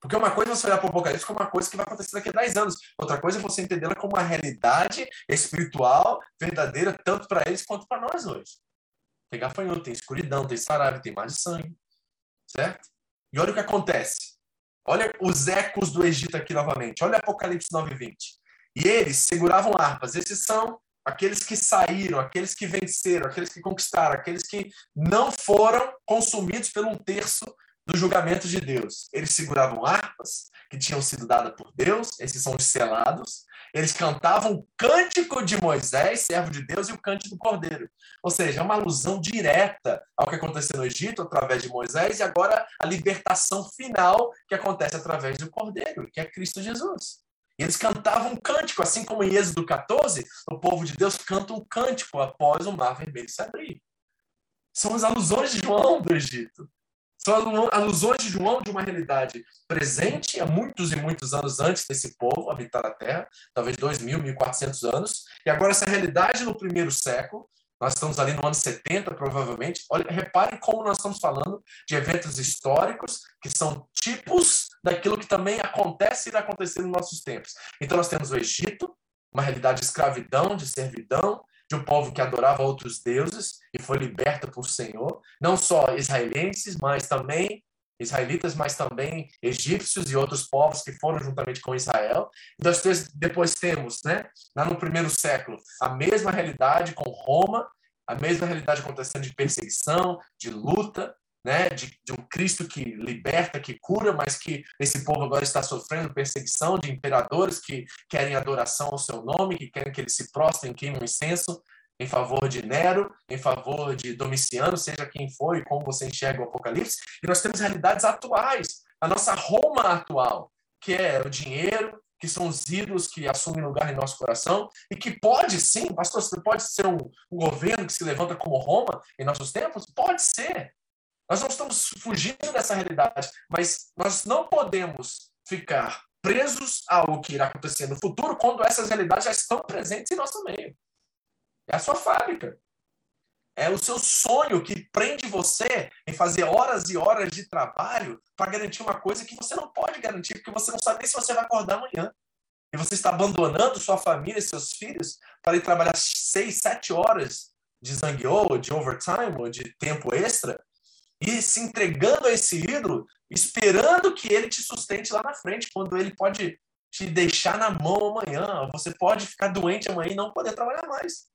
Porque uma coisa é você olhar para o Apocalipse como uma coisa que vai acontecer daqui a 10 anos. Outra coisa é você entendê-la como uma realidade espiritual verdadeira, tanto para eles quanto para nós hoje. Tem gafanhoto, tem escuridão, tem sarave, tem mar de sangue. Certo? E olha o que acontece. Olha os ecos do Egito aqui novamente. Olha Apocalipse 9:20. E eles seguravam harpas. Esses são aqueles que saíram, aqueles que venceram, aqueles que conquistaram, aqueles que não foram consumidos pelo um terço do julgamento de Deus. Eles seguravam harpas que tinham sido dadas por Deus, esses são os selados. Eles cantavam o cântico de Moisés, servo de Deus, e o cântico do Cordeiro. Ou seja, é uma alusão direta ao que aconteceu no Egito através de Moisés e agora a libertação final que acontece através do Cordeiro, que é Cristo Jesus. Eles cantavam um cântico, assim como em Êxodo 14, o povo de Deus canta um cântico após o mar vermelho se abrir. São as alusões de João do Egito. São alusões de João de uma realidade presente há muitos e muitos anos antes desse povo habitar a Terra, talvez 2.000, 1.400 anos, e agora essa realidade no primeiro século, nós estamos ali no ano 70, provavelmente. Olha, reparem como nós estamos falando de eventos históricos que são tipos daquilo que também acontece e irá acontecer nos nossos tempos. Então, nós temos o Egito, uma realidade de escravidão, de servidão, de um povo que adorava outros deuses e foi liberta por Senhor, não só israelenses, mas também israelitas, mas também egípcios e outros povos que foram juntamente com Israel. Nós depois temos, né, lá no primeiro século, a mesma realidade com Roma, a mesma realidade acontecendo de perseguição, de luta, né, de, de, um Cristo que liberta, que cura, mas que esse povo agora está sofrendo perseguição de imperadores que querem adoração ao seu nome, que querem que eles se prostrem, queimem um incenso em favor de Nero, em favor de Domiciano, seja quem for e como você enxerga o Apocalipse. E nós temos realidades atuais, a nossa Roma atual, que é o dinheiro, que são os ídolos que assumem lugar em nosso coração e que pode sim, pastor, pode ser um, um governo que se levanta como Roma em nossos tempos? Pode ser. Nós não estamos fugindo dessa realidade, mas nós não podemos ficar presos ao que irá acontecer no futuro quando essas realidades já estão presentes em nosso meio. É a sua fábrica. É o seu sonho que prende você em fazer horas e horas de trabalho para garantir uma coisa que você não pode garantir, porque você não sabe nem se você vai acordar amanhã. E você está abandonando sua família e seus filhos para ir trabalhar seis, sete horas de zangueou, de overtime, ou de tempo extra, e se entregando a esse ídolo, esperando que ele te sustente lá na frente, quando ele pode te deixar na mão amanhã. Você pode ficar doente amanhã e não poder trabalhar mais.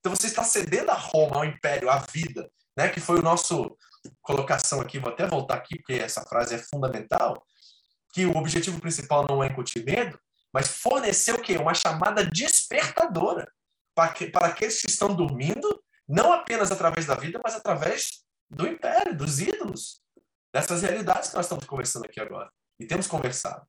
Então você está cedendo a Roma, ao império, à vida, né? Que foi o nosso colocação aqui. Vou até voltar aqui porque essa frase é fundamental. Que o objetivo principal não é incutir medo, mas fornecer o quê? Uma chamada despertadora para, que, para aqueles que estão dormindo, não apenas através da vida, mas através do império, dos ídolos, dessas realidades que nós estamos conversando aqui agora. E temos conversado.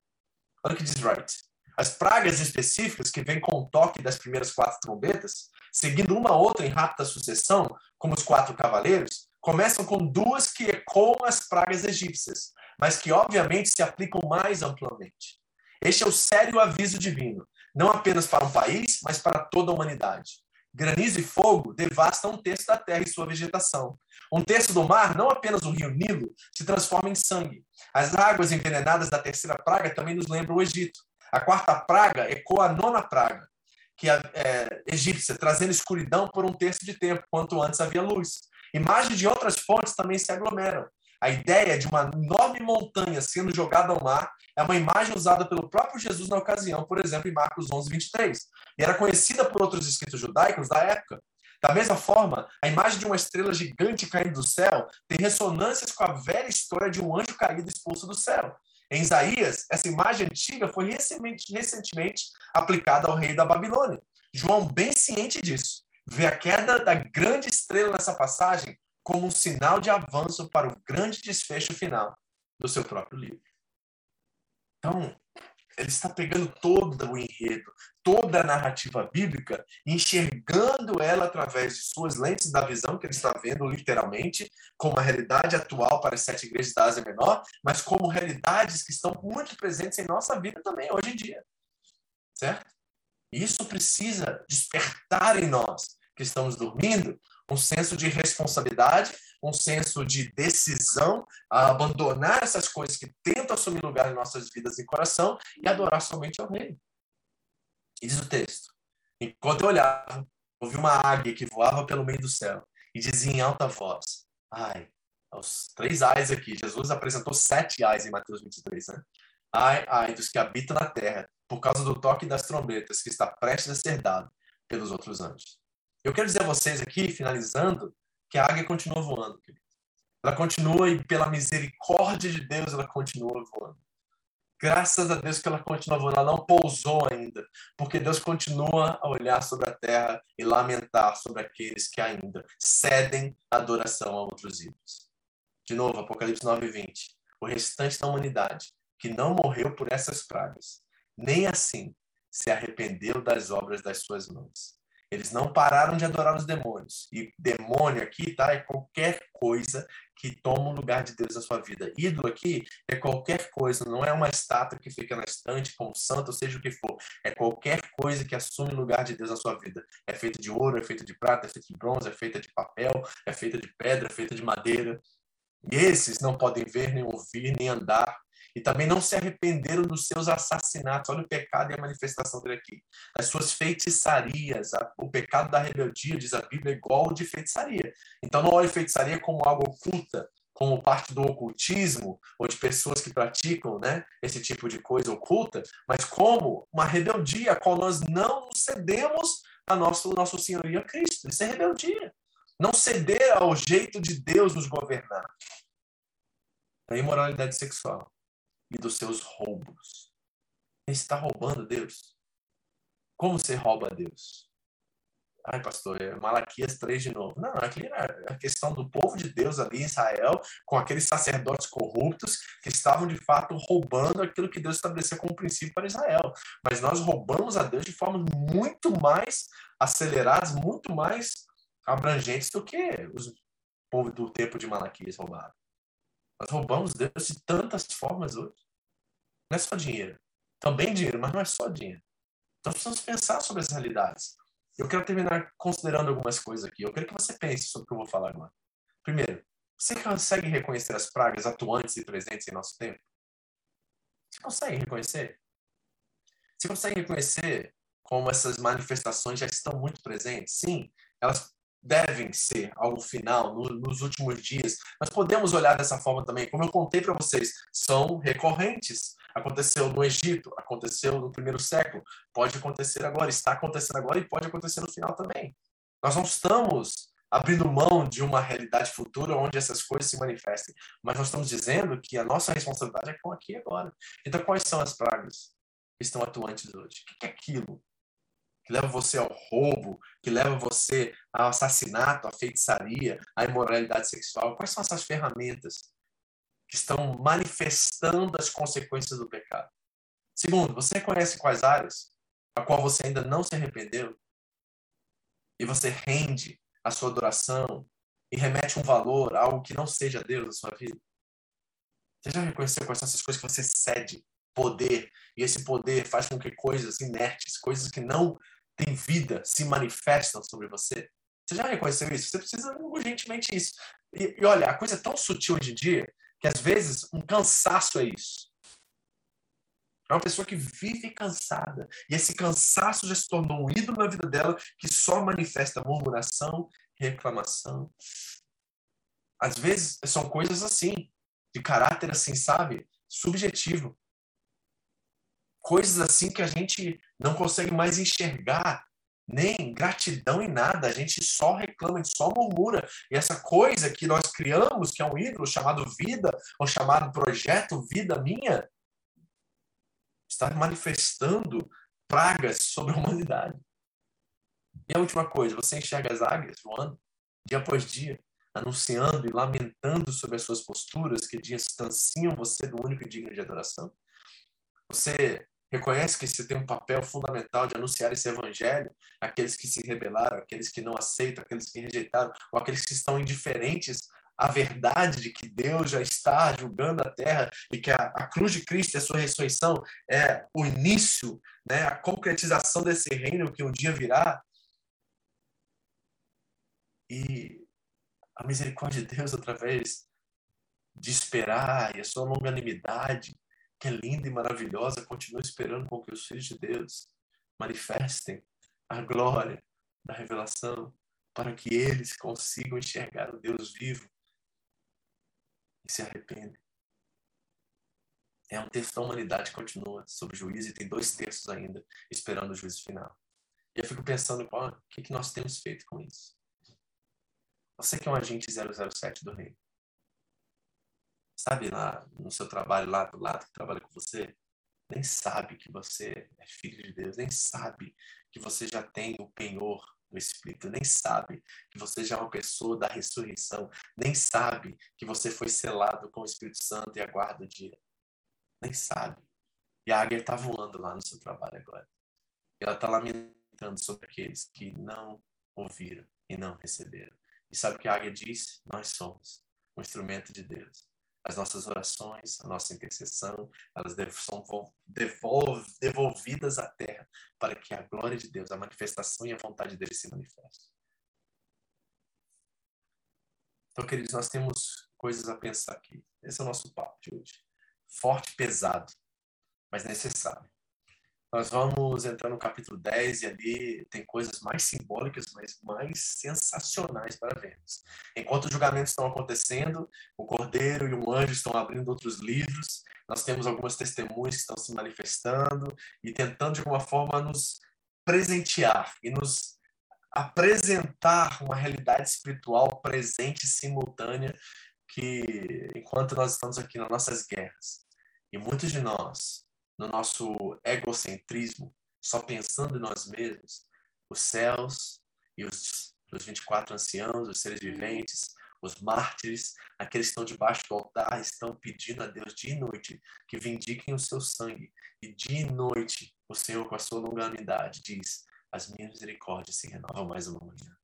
Olha o que diz Wright. As pragas específicas que vêm com o toque das primeiras quatro trombetas, seguindo uma a outra em rápida sucessão, como os quatro cavaleiros, começam com duas que ecoam as pragas egípcias, mas que obviamente se aplicam mais amplamente. Este é o sério aviso divino, não apenas para um país, mas para toda a humanidade. Granizo e fogo devastam um terço da terra e sua vegetação. Um terço do mar, não apenas o rio Nilo, se transforma em sangue. As águas envenenadas da terceira praga também nos lembram o Egito. A quarta praga ecoa a nona praga, que é, é egípcia, trazendo escuridão por um terço de tempo, quanto antes havia luz. Imagens de outras fontes também se aglomeram. A ideia de uma enorme montanha sendo jogada ao mar é uma imagem usada pelo próprio Jesus na ocasião, por exemplo, em Marcos 11, 23. E era conhecida por outros escritos judaicos da época. Da mesma forma, a imagem de uma estrela gigante caindo do céu tem ressonâncias com a velha história de um anjo caído expulso do céu. Em Isaías, essa imagem antiga foi recentemente, recentemente aplicada ao rei da Babilônia. João, bem ciente disso, vê a queda da grande estrela nessa passagem como um sinal de avanço para o grande desfecho final do seu próprio livro. Então, ele está pegando todo o enredo, toda a narrativa bíblica, enxergando ela através de suas lentes da visão, que ele está vendo literalmente, como a realidade atual para as sete igrejas da Ásia Menor, mas como realidades que estão muito presentes em nossa vida também hoje em dia. Certo? Isso precisa despertar em nós que estamos dormindo um senso de responsabilidade, um senso de decisão a abandonar essas coisas que tentam assumir lugar em nossas vidas e coração e adorar somente ao Rei. Diz o texto: Enquanto eu olhava, ouvi uma águia que voava pelo meio do céu e dizia em alta voz: Ai, os três ais aqui. Jesus apresentou sete ais em Mateus 23, né? Ai, ai dos que habitam na terra, por causa do toque das trombetas que está prestes a ser dado pelos outros anjos. Eu quero dizer a vocês aqui, finalizando, que a águia continua voando. Ela continua e pela misericórdia de Deus ela continua voando. Graças a Deus que ela continua voando, ela não pousou ainda, porque Deus continua a olhar sobre a terra e lamentar sobre aqueles que ainda cedem a adoração a outros ídolos. De novo, Apocalipse 9:20. O restante da humanidade que não morreu por essas pragas, nem assim se arrependeu das obras das suas mãos. Eles não pararam de adorar os demônios. E demônio aqui, tá? É qualquer coisa que toma o lugar de Deus na sua vida. Ídolo aqui é qualquer coisa, não é uma estátua que fica na estante como santo, seja o que for. É qualquer coisa que assume o lugar de Deus na sua vida. É feita de ouro, é feita de prata, é feita de bronze, é feita de papel, é feita de pedra, é feita de madeira. E esses não podem ver, nem ouvir, nem andar e também não se arrependeram dos seus assassinatos. Olha o pecado e a manifestação dele aqui. As suas feitiçarias, o pecado da rebeldia, diz a Bíblia, é igual ao de feitiçaria. Então não olhe feitiçaria como algo oculta, como parte do ocultismo ou de pessoas que praticam né, esse tipo de coisa oculta, mas como uma rebeldia a qual nós não cedemos a nosso, nosso a Cristo. Isso é rebeldia. Não ceder ao jeito de Deus nos governar. Da imoralidade sexual e dos seus roubos. Você está roubando Deus? Como você rouba Deus? Ai, pastor, é Malaquias 3 de novo. Não, aqui é a questão do povo de Deus ali em Israel, com aqueles sacerdotes corruptos que estavam de fato roubando aquilo que Deus estabeleceu como princípio para Israel. Mas nós roubamos a Deus de formas muito mais aceleradas, muito mais abrangentes do que os povo do tempo de Malaquias roubaram. Nós roubamos Deus de tantas formas hoje. Não é só dinheiro. Também dinheiro, mas não é só dinheiro. Então precisamos pensar sobre as realidades. Eu quero terminar considerando algumas coisas aqui. Eu quero que você pense sobre o que eu vou falar agora. Primeiro, você consegue reconhecer as pragas atuantes e presentes em nosso tempo? Você consegue reconhecer? Você consegue reconhecer como essas manifestações já estão muito presentes? Sim, elas devem ser algo final no, nos últimos dias. Mas podemos olhar dessa forma também. Como eu contei para vocês, são recorrentes. Aconteceu no Egito, aconteceu no primeiro século, pode acontecer agora, está acontecendo agora e pode acontecer no final também. Nós não estamos abrindo mão de uma realidade futura onde essas coisas se manifestem, mas nós estamos dizendo que a nossa responsabilidade é com aqui e agora. Então, quais são as pragas que estão atuantes hoje? O que é aquilo que leva você ao roubo, que leva você ao assassinato, à feitiçaria, à imoralidade sexual? Quais são essas ferramentas que estão manifestando as consequências do pecado. Segundo, você reconhece quais áreas a qual você ainda não se arrependeu e você rende a sua adoração e remete um valor a algo que não seja Deus na sua vida? Você já reconheceu quais são essas coisas que você cede poder e esse poder faz com que coisas inertes, coisas que não têm vida, se manifestam sobre você? Você já reconheceu isso? Você precisa urgentemente isso. E, e olha, a coisa é tão sutil hoje em dia que às vezes um cansaço é isso. É uma pessoa que vive cansada. E esse cansaço já se tornou um ídolo na vida dela que só manifesta murmuração, reclamação. Às vezes são coisas assim, de caráter assim, sabe? Subjetivo. Coisas assim que a gente não consegue mais enxergar nem gratidão em nada, a gente só reclama, a gente só murmura. E essa coisa que nós criamos, que é um ídolo chamado vida, ou chamado projeto Vida Minha, está manifestando pragas sobre a humanidade. E a última coisa, você enxerga as águias voando, dia após dia, anunciando e lamentando sobre as suas posturas que distanciam você do único e digno de adoração? Você reconhece que você tem um papel fundamental de anunciar esse evangelho àqueles que se rebelaram, àqueles que não aceitam, àqueles que rejeitaram, ou àqueles que estão indiferentes à verdade de que Deus já está julgando a terra e que a, a cruz de Cristo e a sua ressurreição é o início, né, a concretização desse reino que um dia virá. E a misericórdia de Deus através de esperar e a sua longanimidade que é linda e maravilhosa, continua esperando com que os filhos de Deus manifestem a glória da revelação, para que eles consigam enxergar o Deus vivo e se arrependem. É um texto da humanidade que continua sobre o juízo e tem dois terços ainda esperando o juízo final. E eu fico pensando, o que, que nós temos feito com isso? Você que é um agente 007 do reino, sabe, lá no seu trabalho, lá do lado que trabalha com você, nem sabe que você é filho de Deus, nem sabe que você já tem o penhor do Espírito, nem sabe que você já é uma pessoa da ressurreição, nem sabe que você foi selado com o Espírito Santo e aguarda o dia. Nem sabe. E a águia está voando lá no seu trabalho agora. Ela está lamentando sobre aqueles que não ouviram e não receberam. E sabe o que a águia diz? Nós somos um instrumento de Deus as nossas orações, a nossa intercessão, elas são devolvidas à terra para que a glória de Deus, a manifestação e a vontade dele se manifestem. Então, queridos, nós temos coisas a pensar aqui. Esse é o nosso papo de hoje. Forte, pesado, mas necessário. Nós vamos entrar no capítulo 10 e ali tem coisas mais simbólicas, mas mais sensacionais para vermos. Enquanto os julgamentos estão acontecendo, o cordeiro e o anjo estão abrindo outros livros, nós temos algumas testemunhas que estão se manifestando e tentando de alguma forma nos presentear e nos apresentar uma realidade espiritual presente e simultânea que enquanto nós estamos aqui nas nossas guerras e muitos de nós no nosso egocentrismo, só pensando em nós mesmos, os céus e os, os 24 anciãos, os seres viventes, os mártires, aqueles que estão debaixo do altar, estão pedindo a Deus de noite que vindiquem o seu sangue. E de noite, o Senhor, com a sua longanimidade, diz: As minhas misericórdias se renovam mais uma manhã.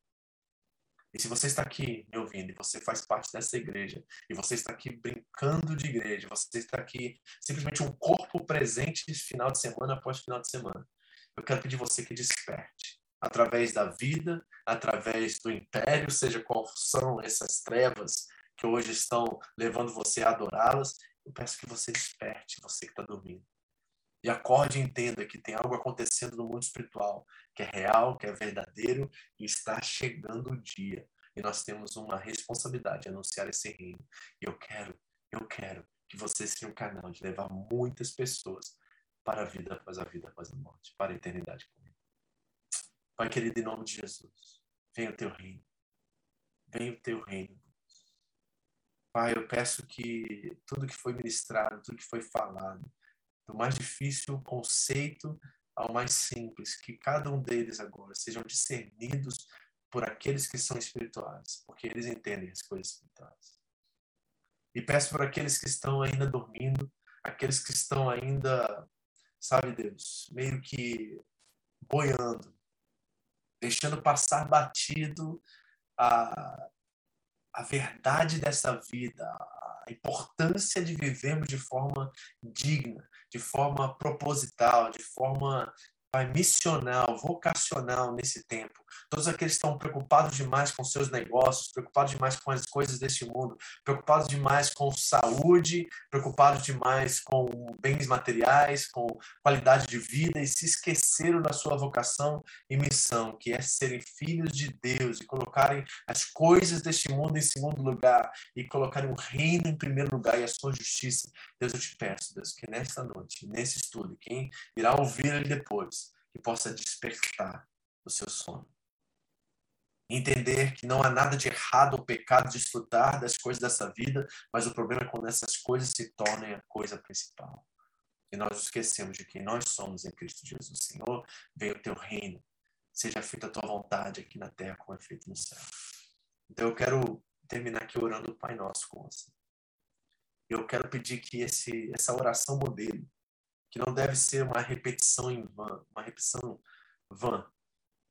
E se você está aqui me ouvindo e você faz parte dessa igreja, e você está aqui brincando de igreja, você está aqui simplesmente um corpo presente final de semana após final de semana, eu quero pedir você que desperte através da vida, através do império, seja qual são essas trevas que hoje estão levando você a adorá-las, eu peço que você desperte, você que está dormindo. E acorde e entenda que tem algo acontecendo no mundo espiritual, que é real, que é verdadeiro e está chegando o dia. E nós temos uma responsabilidade de anunciar esse reino. E eu quero, eu quero que você seja um canal de levar muitas pessoas para a vida após a vida após a morte, para a eternidade comigo. Pai querido, em nome de Jesus, venha o teu reino. Venha o teu reino. Pai, eu peço que tudo que foi ministrado, tudo que foi falado, do mais difícil conceito ao mais simples, que cada um deles agora sejam discernidos por aqueles que são espirituais, porque eles entendem as coisas espirituais. E peço por aqueles que estão ainda dormindo, aqueles que estão ainda, sabe Deus, meio que boiando, deixando passar batido a, a verdade dessa vida, a importância de vivermos de forma digna, de forma proposital, de forma Pai, missional, vocacional nesse tempo. Todos aqueles que estão preocupados demais com seus negócios, preocupados demais com as coisas deste mundo, preocupados demais com saúde, preocupados demais com bens materiais, com qualidade de vida e se esqueceram da sua vocação e missão, que é serem filhos de Deus e colocarem as coisas deste mundo em segundo lugar e colocarem o reino em primeiro lugar e a sua justiça. Deus, eu te peço, Deus, que nesta noite, nesse estudo, quem irá ouvir ele depois, que possa despertar o seu sono. Entender que não há nada de errado ou pecado desfrutar das coisas dessa vida, mas o problema é quando essas coisas se tornem a coisa principal. E nós esquecemos de quem nós somos em Cristo Jesus. Senhor, venha o teu reino, seja feita a tua vontade aqui na terra como é feito no céu. Então eu quero terminar aqui orando o Pai Nosso com você. Eu quero pedir que esse, essa oração modelo que não deve ser uma repetição em vão, uma repetição vã.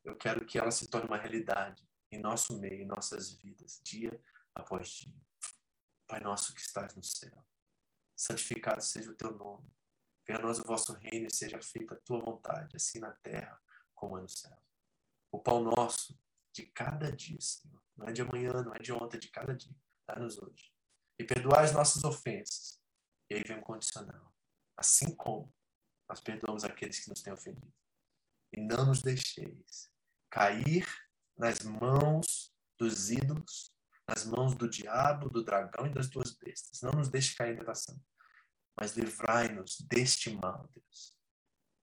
Eu quero que ela se torne uma realidade em nosso meio, em nossas vidas, dia após dia. Pai nosso que estás no céu, santificado seja o teu nome. Venha a nós o vosso reino e seja feita a tua vontade, assim na terra como é no céu. O pão nosso de cada dia, Senhor. Não é de amanhã, não é de ontem, é de cada dia. Dá-nos hoje. E perdoai as nossas ofensas. E aí vem um condicional assim como nós perdoamos aqueles que nos têm ofendido. E não nos deixeis cair nas mãos dos ídolos, nas mãos do diabo, do dragão e das duas bestas. Não nos deixe cair em tentação, mas livrai-nos deste mal, Deus.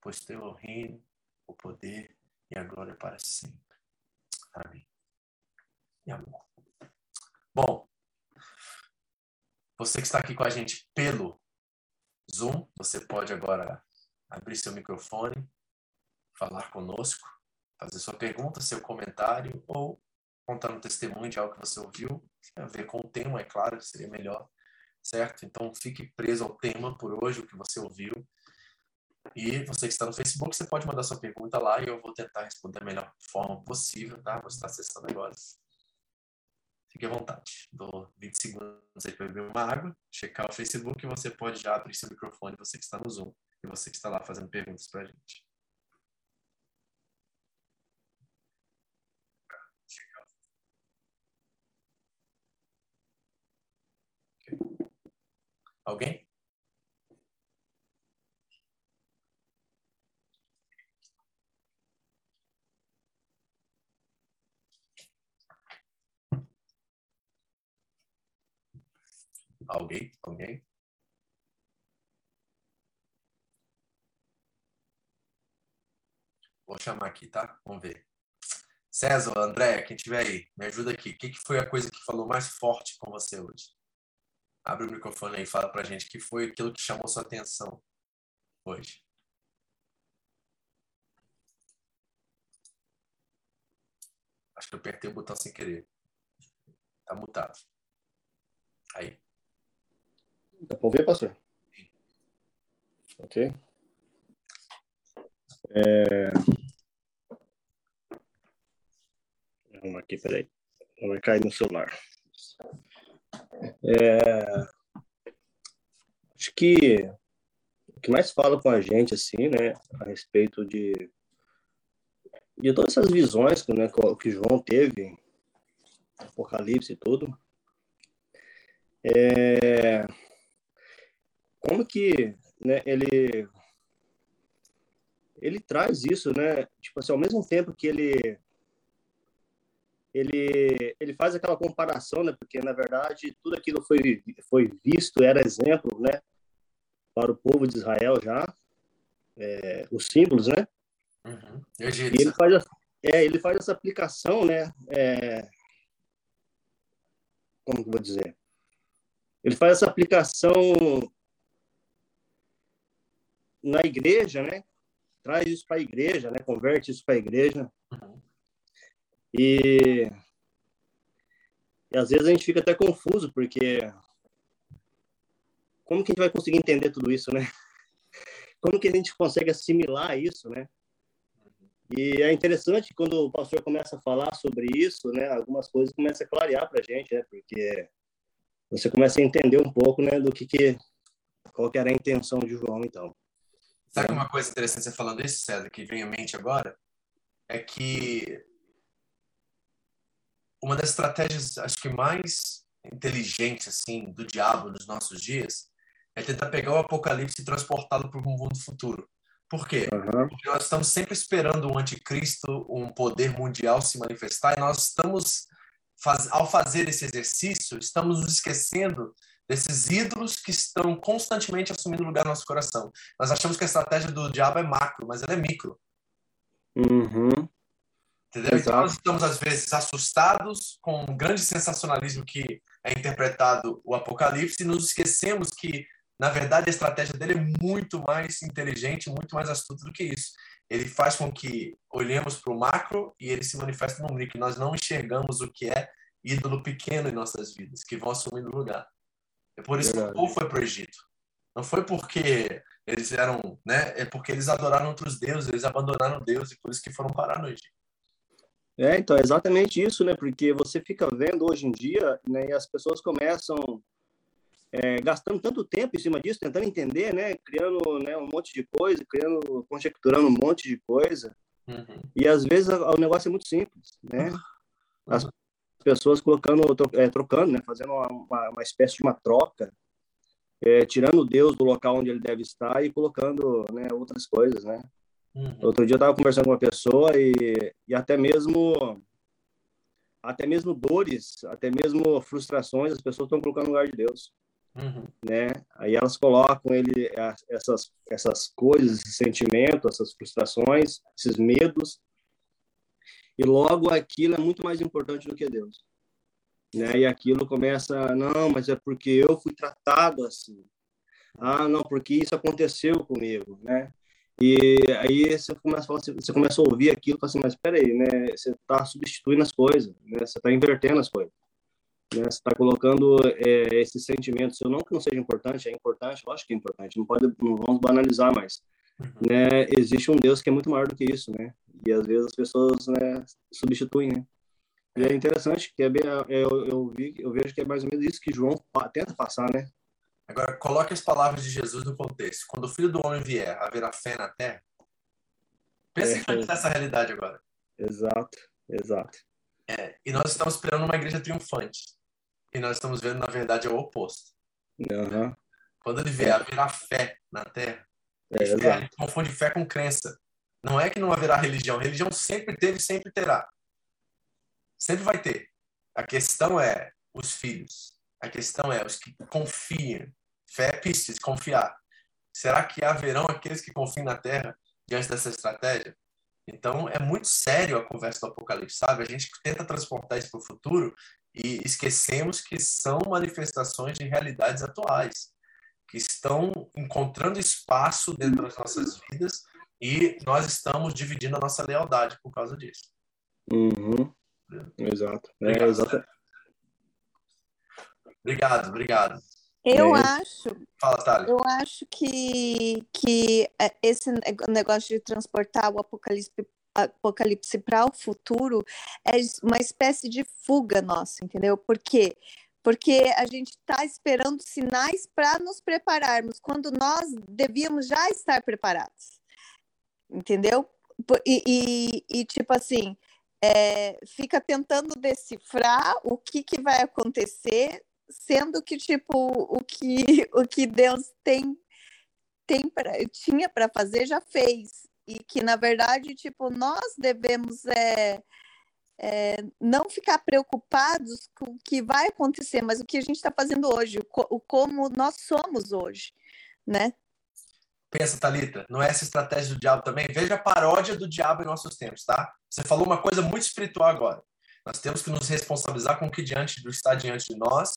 Pois teu é o reino, o poder e a glória para sempre. Amém. E amor. Bom, você que está aqui com a gente pelo Zoom, você pode agora abrir seu microfone, falar conosco, fazer sua pergunta, seu comentário ou contar um testemunho de algo que você ouviu, a ver com o tema, é claro seria melhor, certo? Então fique preso ao tema por hoje, o que você ouviu. E você que está no Facebook, você pode mandar sua pergunta lá e eu vou tentar responder da melhor forma possível, tá? Você está acessando agora. Fique à vontade. Dou 20 segundos aí para beber uma água, checar o Facebook e você pode já abrir seu microfone, você que está no Zoom e você que está lá fazendo perguntas para a gente. Alguém? Alguém? Alguém? Vou chamar aqui, tá? Vamos ver. César, André, quem tiver aí, me ajuda aqui. O que, que foi a coisa que falou mais forte com você hoje? Abre o microfone aí e fala pra gente que foi aquilo que chamou sua atenção hoje. Acho que eu apertei o botão sem querer. Tá mutado. Aí. Dá pra ouvir, pastor? Ok. É... Vamos aqui, peraí. Vai cair no celular. É... Acho que o que mais fala com a gente, assim, né, a respeito de, de todas essas visões né, que João teve, Apocalipse e tudo, é... como que né, ele ele traz isso, né? Tipo assim, ao mesmo tempo que ele ele, ele faz aquela comparação, né? Porque, na verdade, tudo aquilo foi, foi visto, era exemplo, né? Para o povo de Israel já, é, os símbolos, né? Uhum. E ele faz, é, ele faz essa aplicação, né? É, como que eu vou dizer? Ele faz essa aplicação na igreja, né? Traz isso para a igreja, né? Converte isso para a igreja. E, e às vezes a gente fica até confuso, porque como que a gente vai conseguir entender tudo isso, né? Como que a gente consegue assimilar isso, né? E é interessante quando o pastor começa a falar sobre isso, né? Algumas coisas começam a clarear para a gente, né? Porque você começa a entender um pouco, né? Do que que qual que era a intenção de João, então. Sabe uma coisa interessante você falando isso, César, que vem à mente agora? É que uma das estratégias, acho que mais inteligentes assim do diabo nos nossos dias é tentar pegar o apocalipse e transportá-lo para um mundo futuro. Por quê? Uhum. Porque nós estamos sempre esperando um anticristo, um poder mundial se manifestar, e nós estamos, faz, ao fazer esse exercício, estamos nos esquecendo desses ídolos que estão constantemente assumindo lugar no nosso coração. Nós achamos que a estratégia do diabo é macro, mas ela é micro. Uhum. Entendeu? Então nós estamos, às vezes, assustados com o grande sensacionalismo que é interpretado o Apocalipse e nos esquecemos que, na verdade, a estratégia dele é muito mais inteligente, muito mais astuta do que isso. Ele faz com que olhemos para o macro e ele se manifesta no micro. Nós não enxergamos o que é ídolo pequeno em nossas vidas, que vão assumindo lugar. É por isso Verdade. que o povo foi para o Egito. Não foi porque eles eram, né? É porque eles adoraram outros deuses, eles abandonaram Deus e por isso que foram parar no Egito. É, então, é exatamente isso, né? Porque você fica vendo hoje em dia, né? E as pessoas começam é, gastando tanto tempo em cima disso, tentando entender, né? Criando né, um monte de coisa, criando, conjecturando um monte de coisa. Uhum. E às vezes o negócio é muito simples, né? As pessoas colocando, é, trocando, né? Fazendo uma, uma, uma, espécie de uma troca, é, tirando Deus do local onde ele deve estar e colocando né, outras coisas, né? Uhum. Outro dia eu estava conversando com uma pessoa e, e até mesmo até mesmo dores, até mesmo frustrações, as pessoas estão colocando no lugar de Deus. Uhum. Né? Aí elas colocam ele essas essas coisas, esses sentimentos, essas frustrações, esses medos, e logo aquilo é muito mais importante do que Deus. Né? E aquilo começa, não, mas é porque eu fui tratado assim. Ah, não, porque isso aconteceu comigo, né? E aí você começa a, falar, você começa a ouvir aquilo e fala assim, mas espera aí, né? Você está substituindo as coisas, né? Você está invertendo as coisas. Né? Você está colocando é, esse sentimento seu, não que não seja importante, é importante, lógico que é importante, não, pode, não vamos banalizar, mas uhum. né, existe um Deus que é muito maior do que isso, né? E às vezes as pessoas né, substituem, né? E é interessante que é bem, é, eu, eu, vi, eu vejo que é mais ou menos isso que João tenta passar, né? Agora, coloque as palavras de Jesus no contexto. Quando o Filho do Homem vier, haverá fé na terra? Pense é, nessa realidade agora. Exato, exato. É, e nós estamos esperando uma igreja triunfante. E nós estamos vendo, na verdade, é o oposto. Uhum. Quando ele vier, haverá fé na terra. É, fé, gente confunde fé com crença. Não é que não haverá religião. Religião sempre teve sempre terá. Sempre vai ter. A questão é os filhos. A questão é os que confiam. Fé é pistes, confiar. Será que haverão aqueles que confiem na terra diante dessa estratégia? Então, é muito sério a conversa do Apocalipse, sabe? A gente tenta transportar isso para o futuro e esquecemos que são manifestações de realidades atuais, que estão encontrando espaço dentro das nossas vidas e nós estamos dividindo a nossa lealdade por causa disso. Uhum. Exato. É, exato. Obrigado, obrigado. Eu é. acho. Fala, Thalia. Eu acho que, que é, esse negócio de transportar o apocalipse apocalipse para o futuro é uma espécie de fuga nossa, entendeu? Por quê? Porque a gente está esperando sinais para nos prepararmos, quando nós devíamos já estar preparados, entendeu? E, e, e tipo assim, é, fica tentando decifrar o que, que vai acontecer sendo que tipo o que o que Deus tem tem pra, tinha para fazer já fez e que na verdade tipo nós devemos é, é, não ficar preocupados com o que vai acontecer, mas o que a gente está fazendo hoje, o, o, como nós somos hoje, né? Pensa, Talita, não é essa estratégia do diabo também? Veja a paródia do diabo em nossos tempos, tá? Você falou uma coisa muito espiritual agora. Nós temos que nos responsabilizar com o que diante do está diante de nós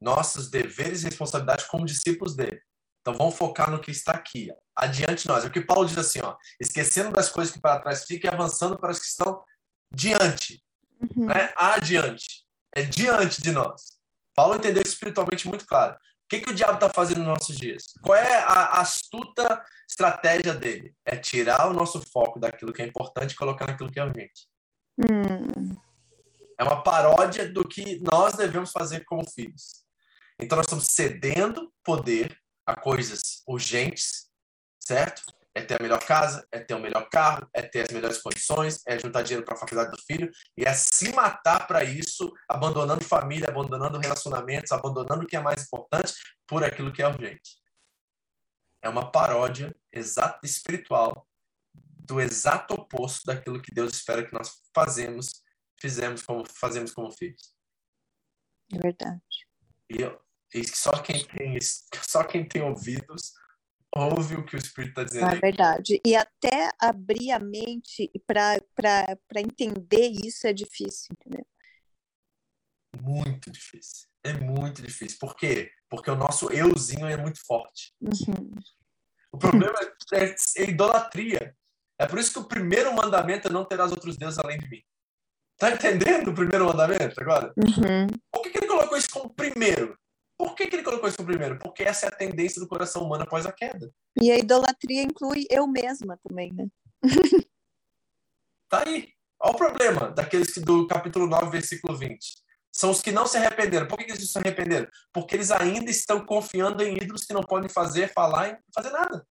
nossos deveres e responsabilidades como discípulos dele. Então vamos focar no que está aqui, adiante de nós. É o que Paulo diz assim, ó, esquecendo das coisas que para trás ficam e avançando para as que estão diante, uhum. né? adiante, é diante de nós. Paulo entendeu espiritualmente muito claro. O que, que o diabo está fazendo nos nossos dias? Qual é a astuta estratégia dele? É tirar o nosso foco daquilo que é importante e colocar naquilo que é urgente. Hum. É uma paródia do que nós devemos fazer como filhos. Então, nós estamos cedendo poder a coisas urgentes, certo? É ter a melhor casa, é ter o melhor carro, é ter as melhores condições, é juntar dinheiro para a faculdade do filho e é se matar para isso, abandonando família, abandonando relacionamentos, abandonando o que é mais importante por aquilo que é urgente. É uma paródia exata espiritual do exato oposto daquilo que Deus espera que nós fazemos, fizemos como fazemos como filhos. É verdade. E eu, e só quem tem, só quem tem ouvidos ouve o que o Espírito está dizendo. É verdade. E até abrir a mente para entender isso é difícil, entendeu? Muito difícil. É muito difícil. Por quê? Porque o nosso euzinho é muito forte. Uhum. O problema é, é idolatria. É por isso que o primeiro mandamento é não terás outros deuses além de mim. Tá entendendo o primeiro mandamento agora? Uhum. Por que, que ele colocou isso como primeiro? Por que, que ele colocou isso primeiro? Porque essa é a tendência do coração humano após a queda. E a idolatria inclui eu mesma também, né? tá aí. Olha o problema daqueles que do capítulo 9, versículo 20. São os que não se arrependeram. Por que, eles se arrependeram? Porque eles ainda estão confiando em ídolos que não podem fazer, falar e fazer nada.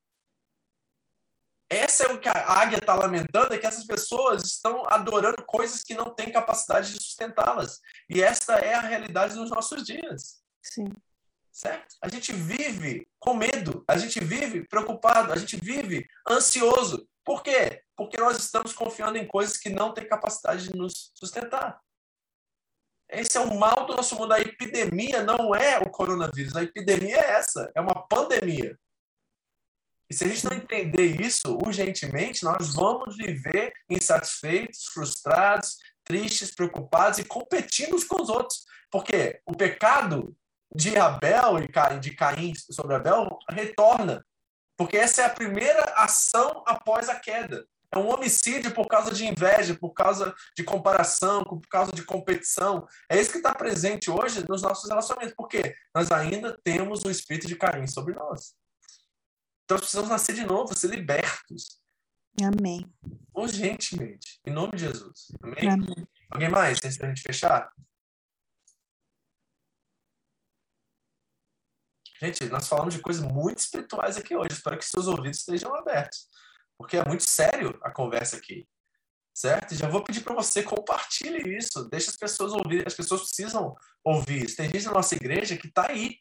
Essa é o que a águia está lamentando, é que essas pessoas estão adorando coisas que não têm capacidade de sustentá-las. E esta é a realidade dos nossos dias. Sim. Certo? A gente vive com medo, a gente vive preocupado, a gente vive ansioso. Por quê? Porque nós estamos confiando em coisas que não têm capacidade de nos sustentar. Esse é o mal do nosso mundo. A epidemia não é o coronavírus, a epidemia é essa, é uma pandemia. E se a gente não entender isso urgentemente, nós vamos viver insatisfeitos, frustrados, tristes, preocupados e competindo uns com os outros. Porque o pecado de Abel e de Caim sobre Abel retorna. Porque essa é a primeira ação após a queda. É um homicídio por causa de inveja, por causa de comparação, por causa de competição. É isso que está presente hoje nos nossos relacionamentos. Porque nós ainda temos o espírito de Caim sobre nós. Então, nós precisamos nascer de novo, ser libertos. Amém. Urgentemente. Em nome de Jesus. Amém? Amém. Alguém mais, antes da gente fechar? Gente, nós falamos de coisas muito espirituais aqui hoje. Espero que seus ouvidos estejam abertos. Porque é muito sério a conversa aqui. Certo? E já vou pedir para você compartilhe isso. Deixe as pessoas ouvirem. As pessoas precisam ouvir isso. Tem gente na nossa igreja que está aí.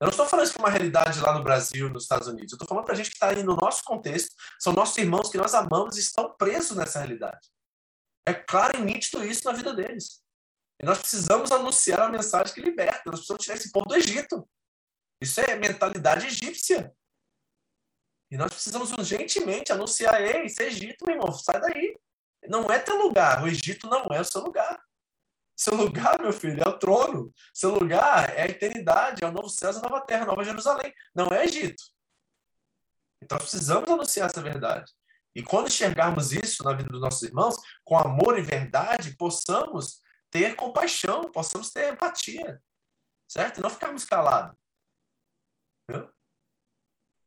Eu não estou falando isso para uma realidade lá no Brasil, nos Estados Unidos. Eu estou falando para gente que está aí no nosso contexto. São nossos irmãos que nós amamos e estão presos nessa realidade. É claro e nítido isso na vida deles. E nós precisamos anunciar a mensagem que liberta. Nós precisamos tirar esse povo do Egito. Isso é mentalidade egípcia. E nós precisamos urgentemente anunciar: ei, isso é Egito, meu irmão, sai daí. Não é teu lugar. O Egito não é o seu lugar. Seu lugar, meu filho, é o trono. Seu lugar é a eternidade, é o novo céu, a nova terra, a nova Jerusalém. Não é Egito. Então precisamos anunciar essa verdade. E quando enxergarmos isso na vida dos nossos irmãos, com amor e verdade, possamos ter compaixão, possamos ter empatia. Certo? Não ficarmos calados. Viu?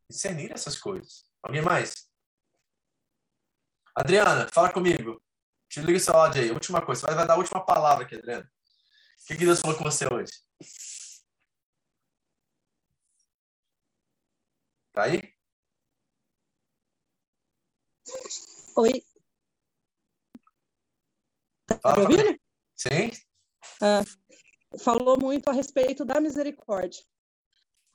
Discernir essas coisas. Alguém mais? Adriana, fala comigo. Te liga o seu áudio aí. Última coisa. Você vai, vai dar a última palavra aqui, Adriana. O que, que Deus falou com você hoje? Tá aí? Oi. Tá me ouvindo? Sim. Ah, falou muito a respeito da misericórdia.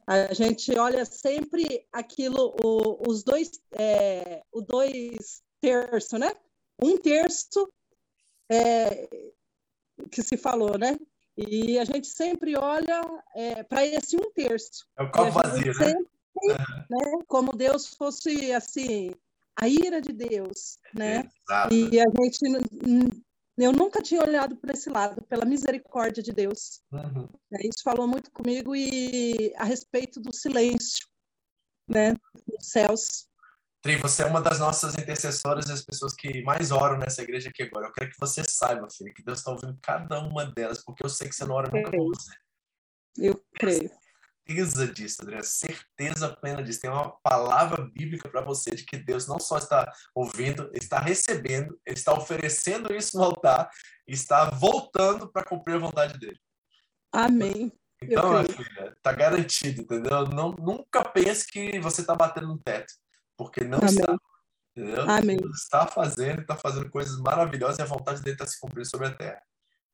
A gente olha sempre aquilo, o, os dois, é, o dois terços, né? Um terço é, que se falou, né? E a gente sempre olha é, para esse um terço. É o copo vazio, sempre, né? né? Como Deus fosse assim a ira de Deus, né? Exato. E a gente, eu nunca tinha olhado para esse lado, pela misericórdia de Deus. Uhum. Isso falou muito comigo e a respeito do silêncio, né? Dos céus. Tri, você é uma das nossas intercessoras e as pessoas que mais oram nessa igreja aqui agora. Eu quero que você saiba, filho, que Deus está ouvindo cada uma delas, porque eu sei que você não ora nunca por você. Eu creio certeza disso, André, certeza plena disso. Tem uma palavra bíblica para você de que Deus não só está ouvindo, está recebendo, ele está oferecendo isso no altar está voltando para cumprir a vontade dele. Amém. Então, minha filha, está garantido, entendeu? Não, nunca pense que você está batendo no teto, porque não Amém. está. Entendeu? Amém. Deus está fazendo, está fazendo coisas maravilhosas e a vontade dele está se cumprindo sobre a terra.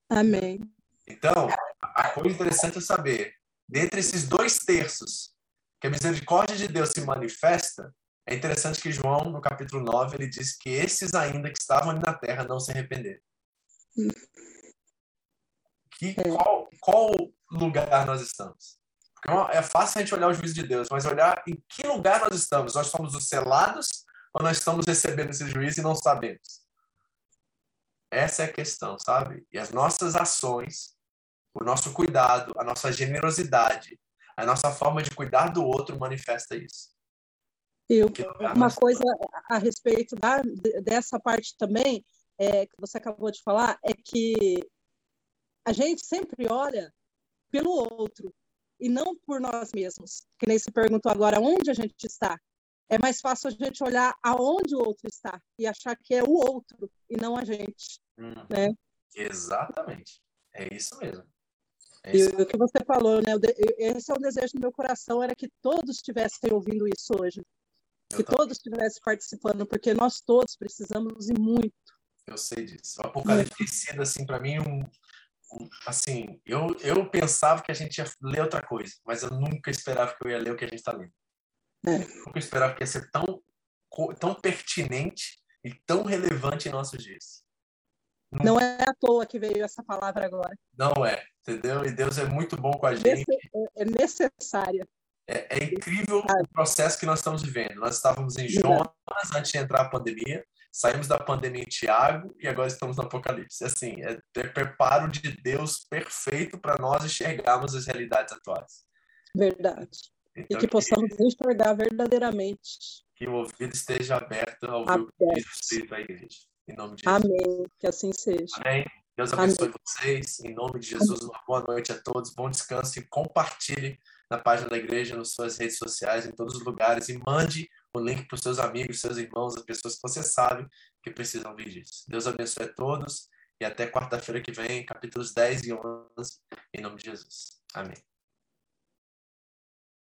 Amém. Então, a coisa interessante é saber dentre esses dois terços que a misericórdia de Deus se manifesta, é interessante que João, no capítulo 9, ele diz que esses ainda que estavam ali na terra não se arrependeram. Que, É. qual, qual lugar nós estamos? Porque é fácil a gente olhar o juízo de Deus, mas olhar em que lugar nós estamos. Nós somos os selados ou nós estamos recebendo esse juízo e não sabemos? Essa é a questão, sabe? E as nossas ações o nosso cuidado, a nossa generosidade, a nossa forma de cuidar do outro manifesta isso. Lugar uma coisa a respeito da, dessa parte também, é, que você acabou de falar, é que a gente sempre olha pelo outro e não por nós mesmos. Que nem se perguntou agora onde a gente está. É mais fácil a gente olhar aonde o outro está e achar que é o outro e não a gente, Hum, né? Exatamente. É isso mesmo. É E o que você falou, né? Esse é o desejo do meu coração, era que todos estivessem ouvindo isso hoje. Que Eu, também, todos estivessem participando, porque nós todos precisamos e muito. eu sei disso. O Apocalipse sido, assim, para mim, um, um- Assim, eu, eu pensava que a gente ia ler outra coisa, mas eu nunca esperava que eu ia ler o que a gente está lendo. É. Nunca esperava que ia ser tão, tão pertinente e tão relevante em nossos dias. Não é à toa que veio essa palavra agora. Não é, entendeu? E Deus é muito bom com a gente. É- é necessária. É, é incrível o processo que nós estamos vivendo. Nós estávamos em Jonas antes de entrar a pandemia, saímos da pandemia em Tiago e agora estamos no Apocalipse. Assim, é ter preparo de Deus perfeito para nós enxergarmos as realidades atuais. Verdade. E Então, que possamos enxergar verdadeiramente. que o ouvido esteja aberto ao ouvir o que diz à igreja. Em nome de Jesus. Amém. Que assim seja. Amém. Deus abençoe vocês. Em nome de Jesus, uma boa noite a todos. Bom descanso e compartilhe na página da igreja, nas suas redes sociais, em todos os lugares. E mande o link para os seus amigos, seus irmãos, as pessoas que você sabe que precisam vir disso. Deus abençoe a todos. E até quarta-feira que vem, capítulos 10 e 11, em nome de Jesus. Amém.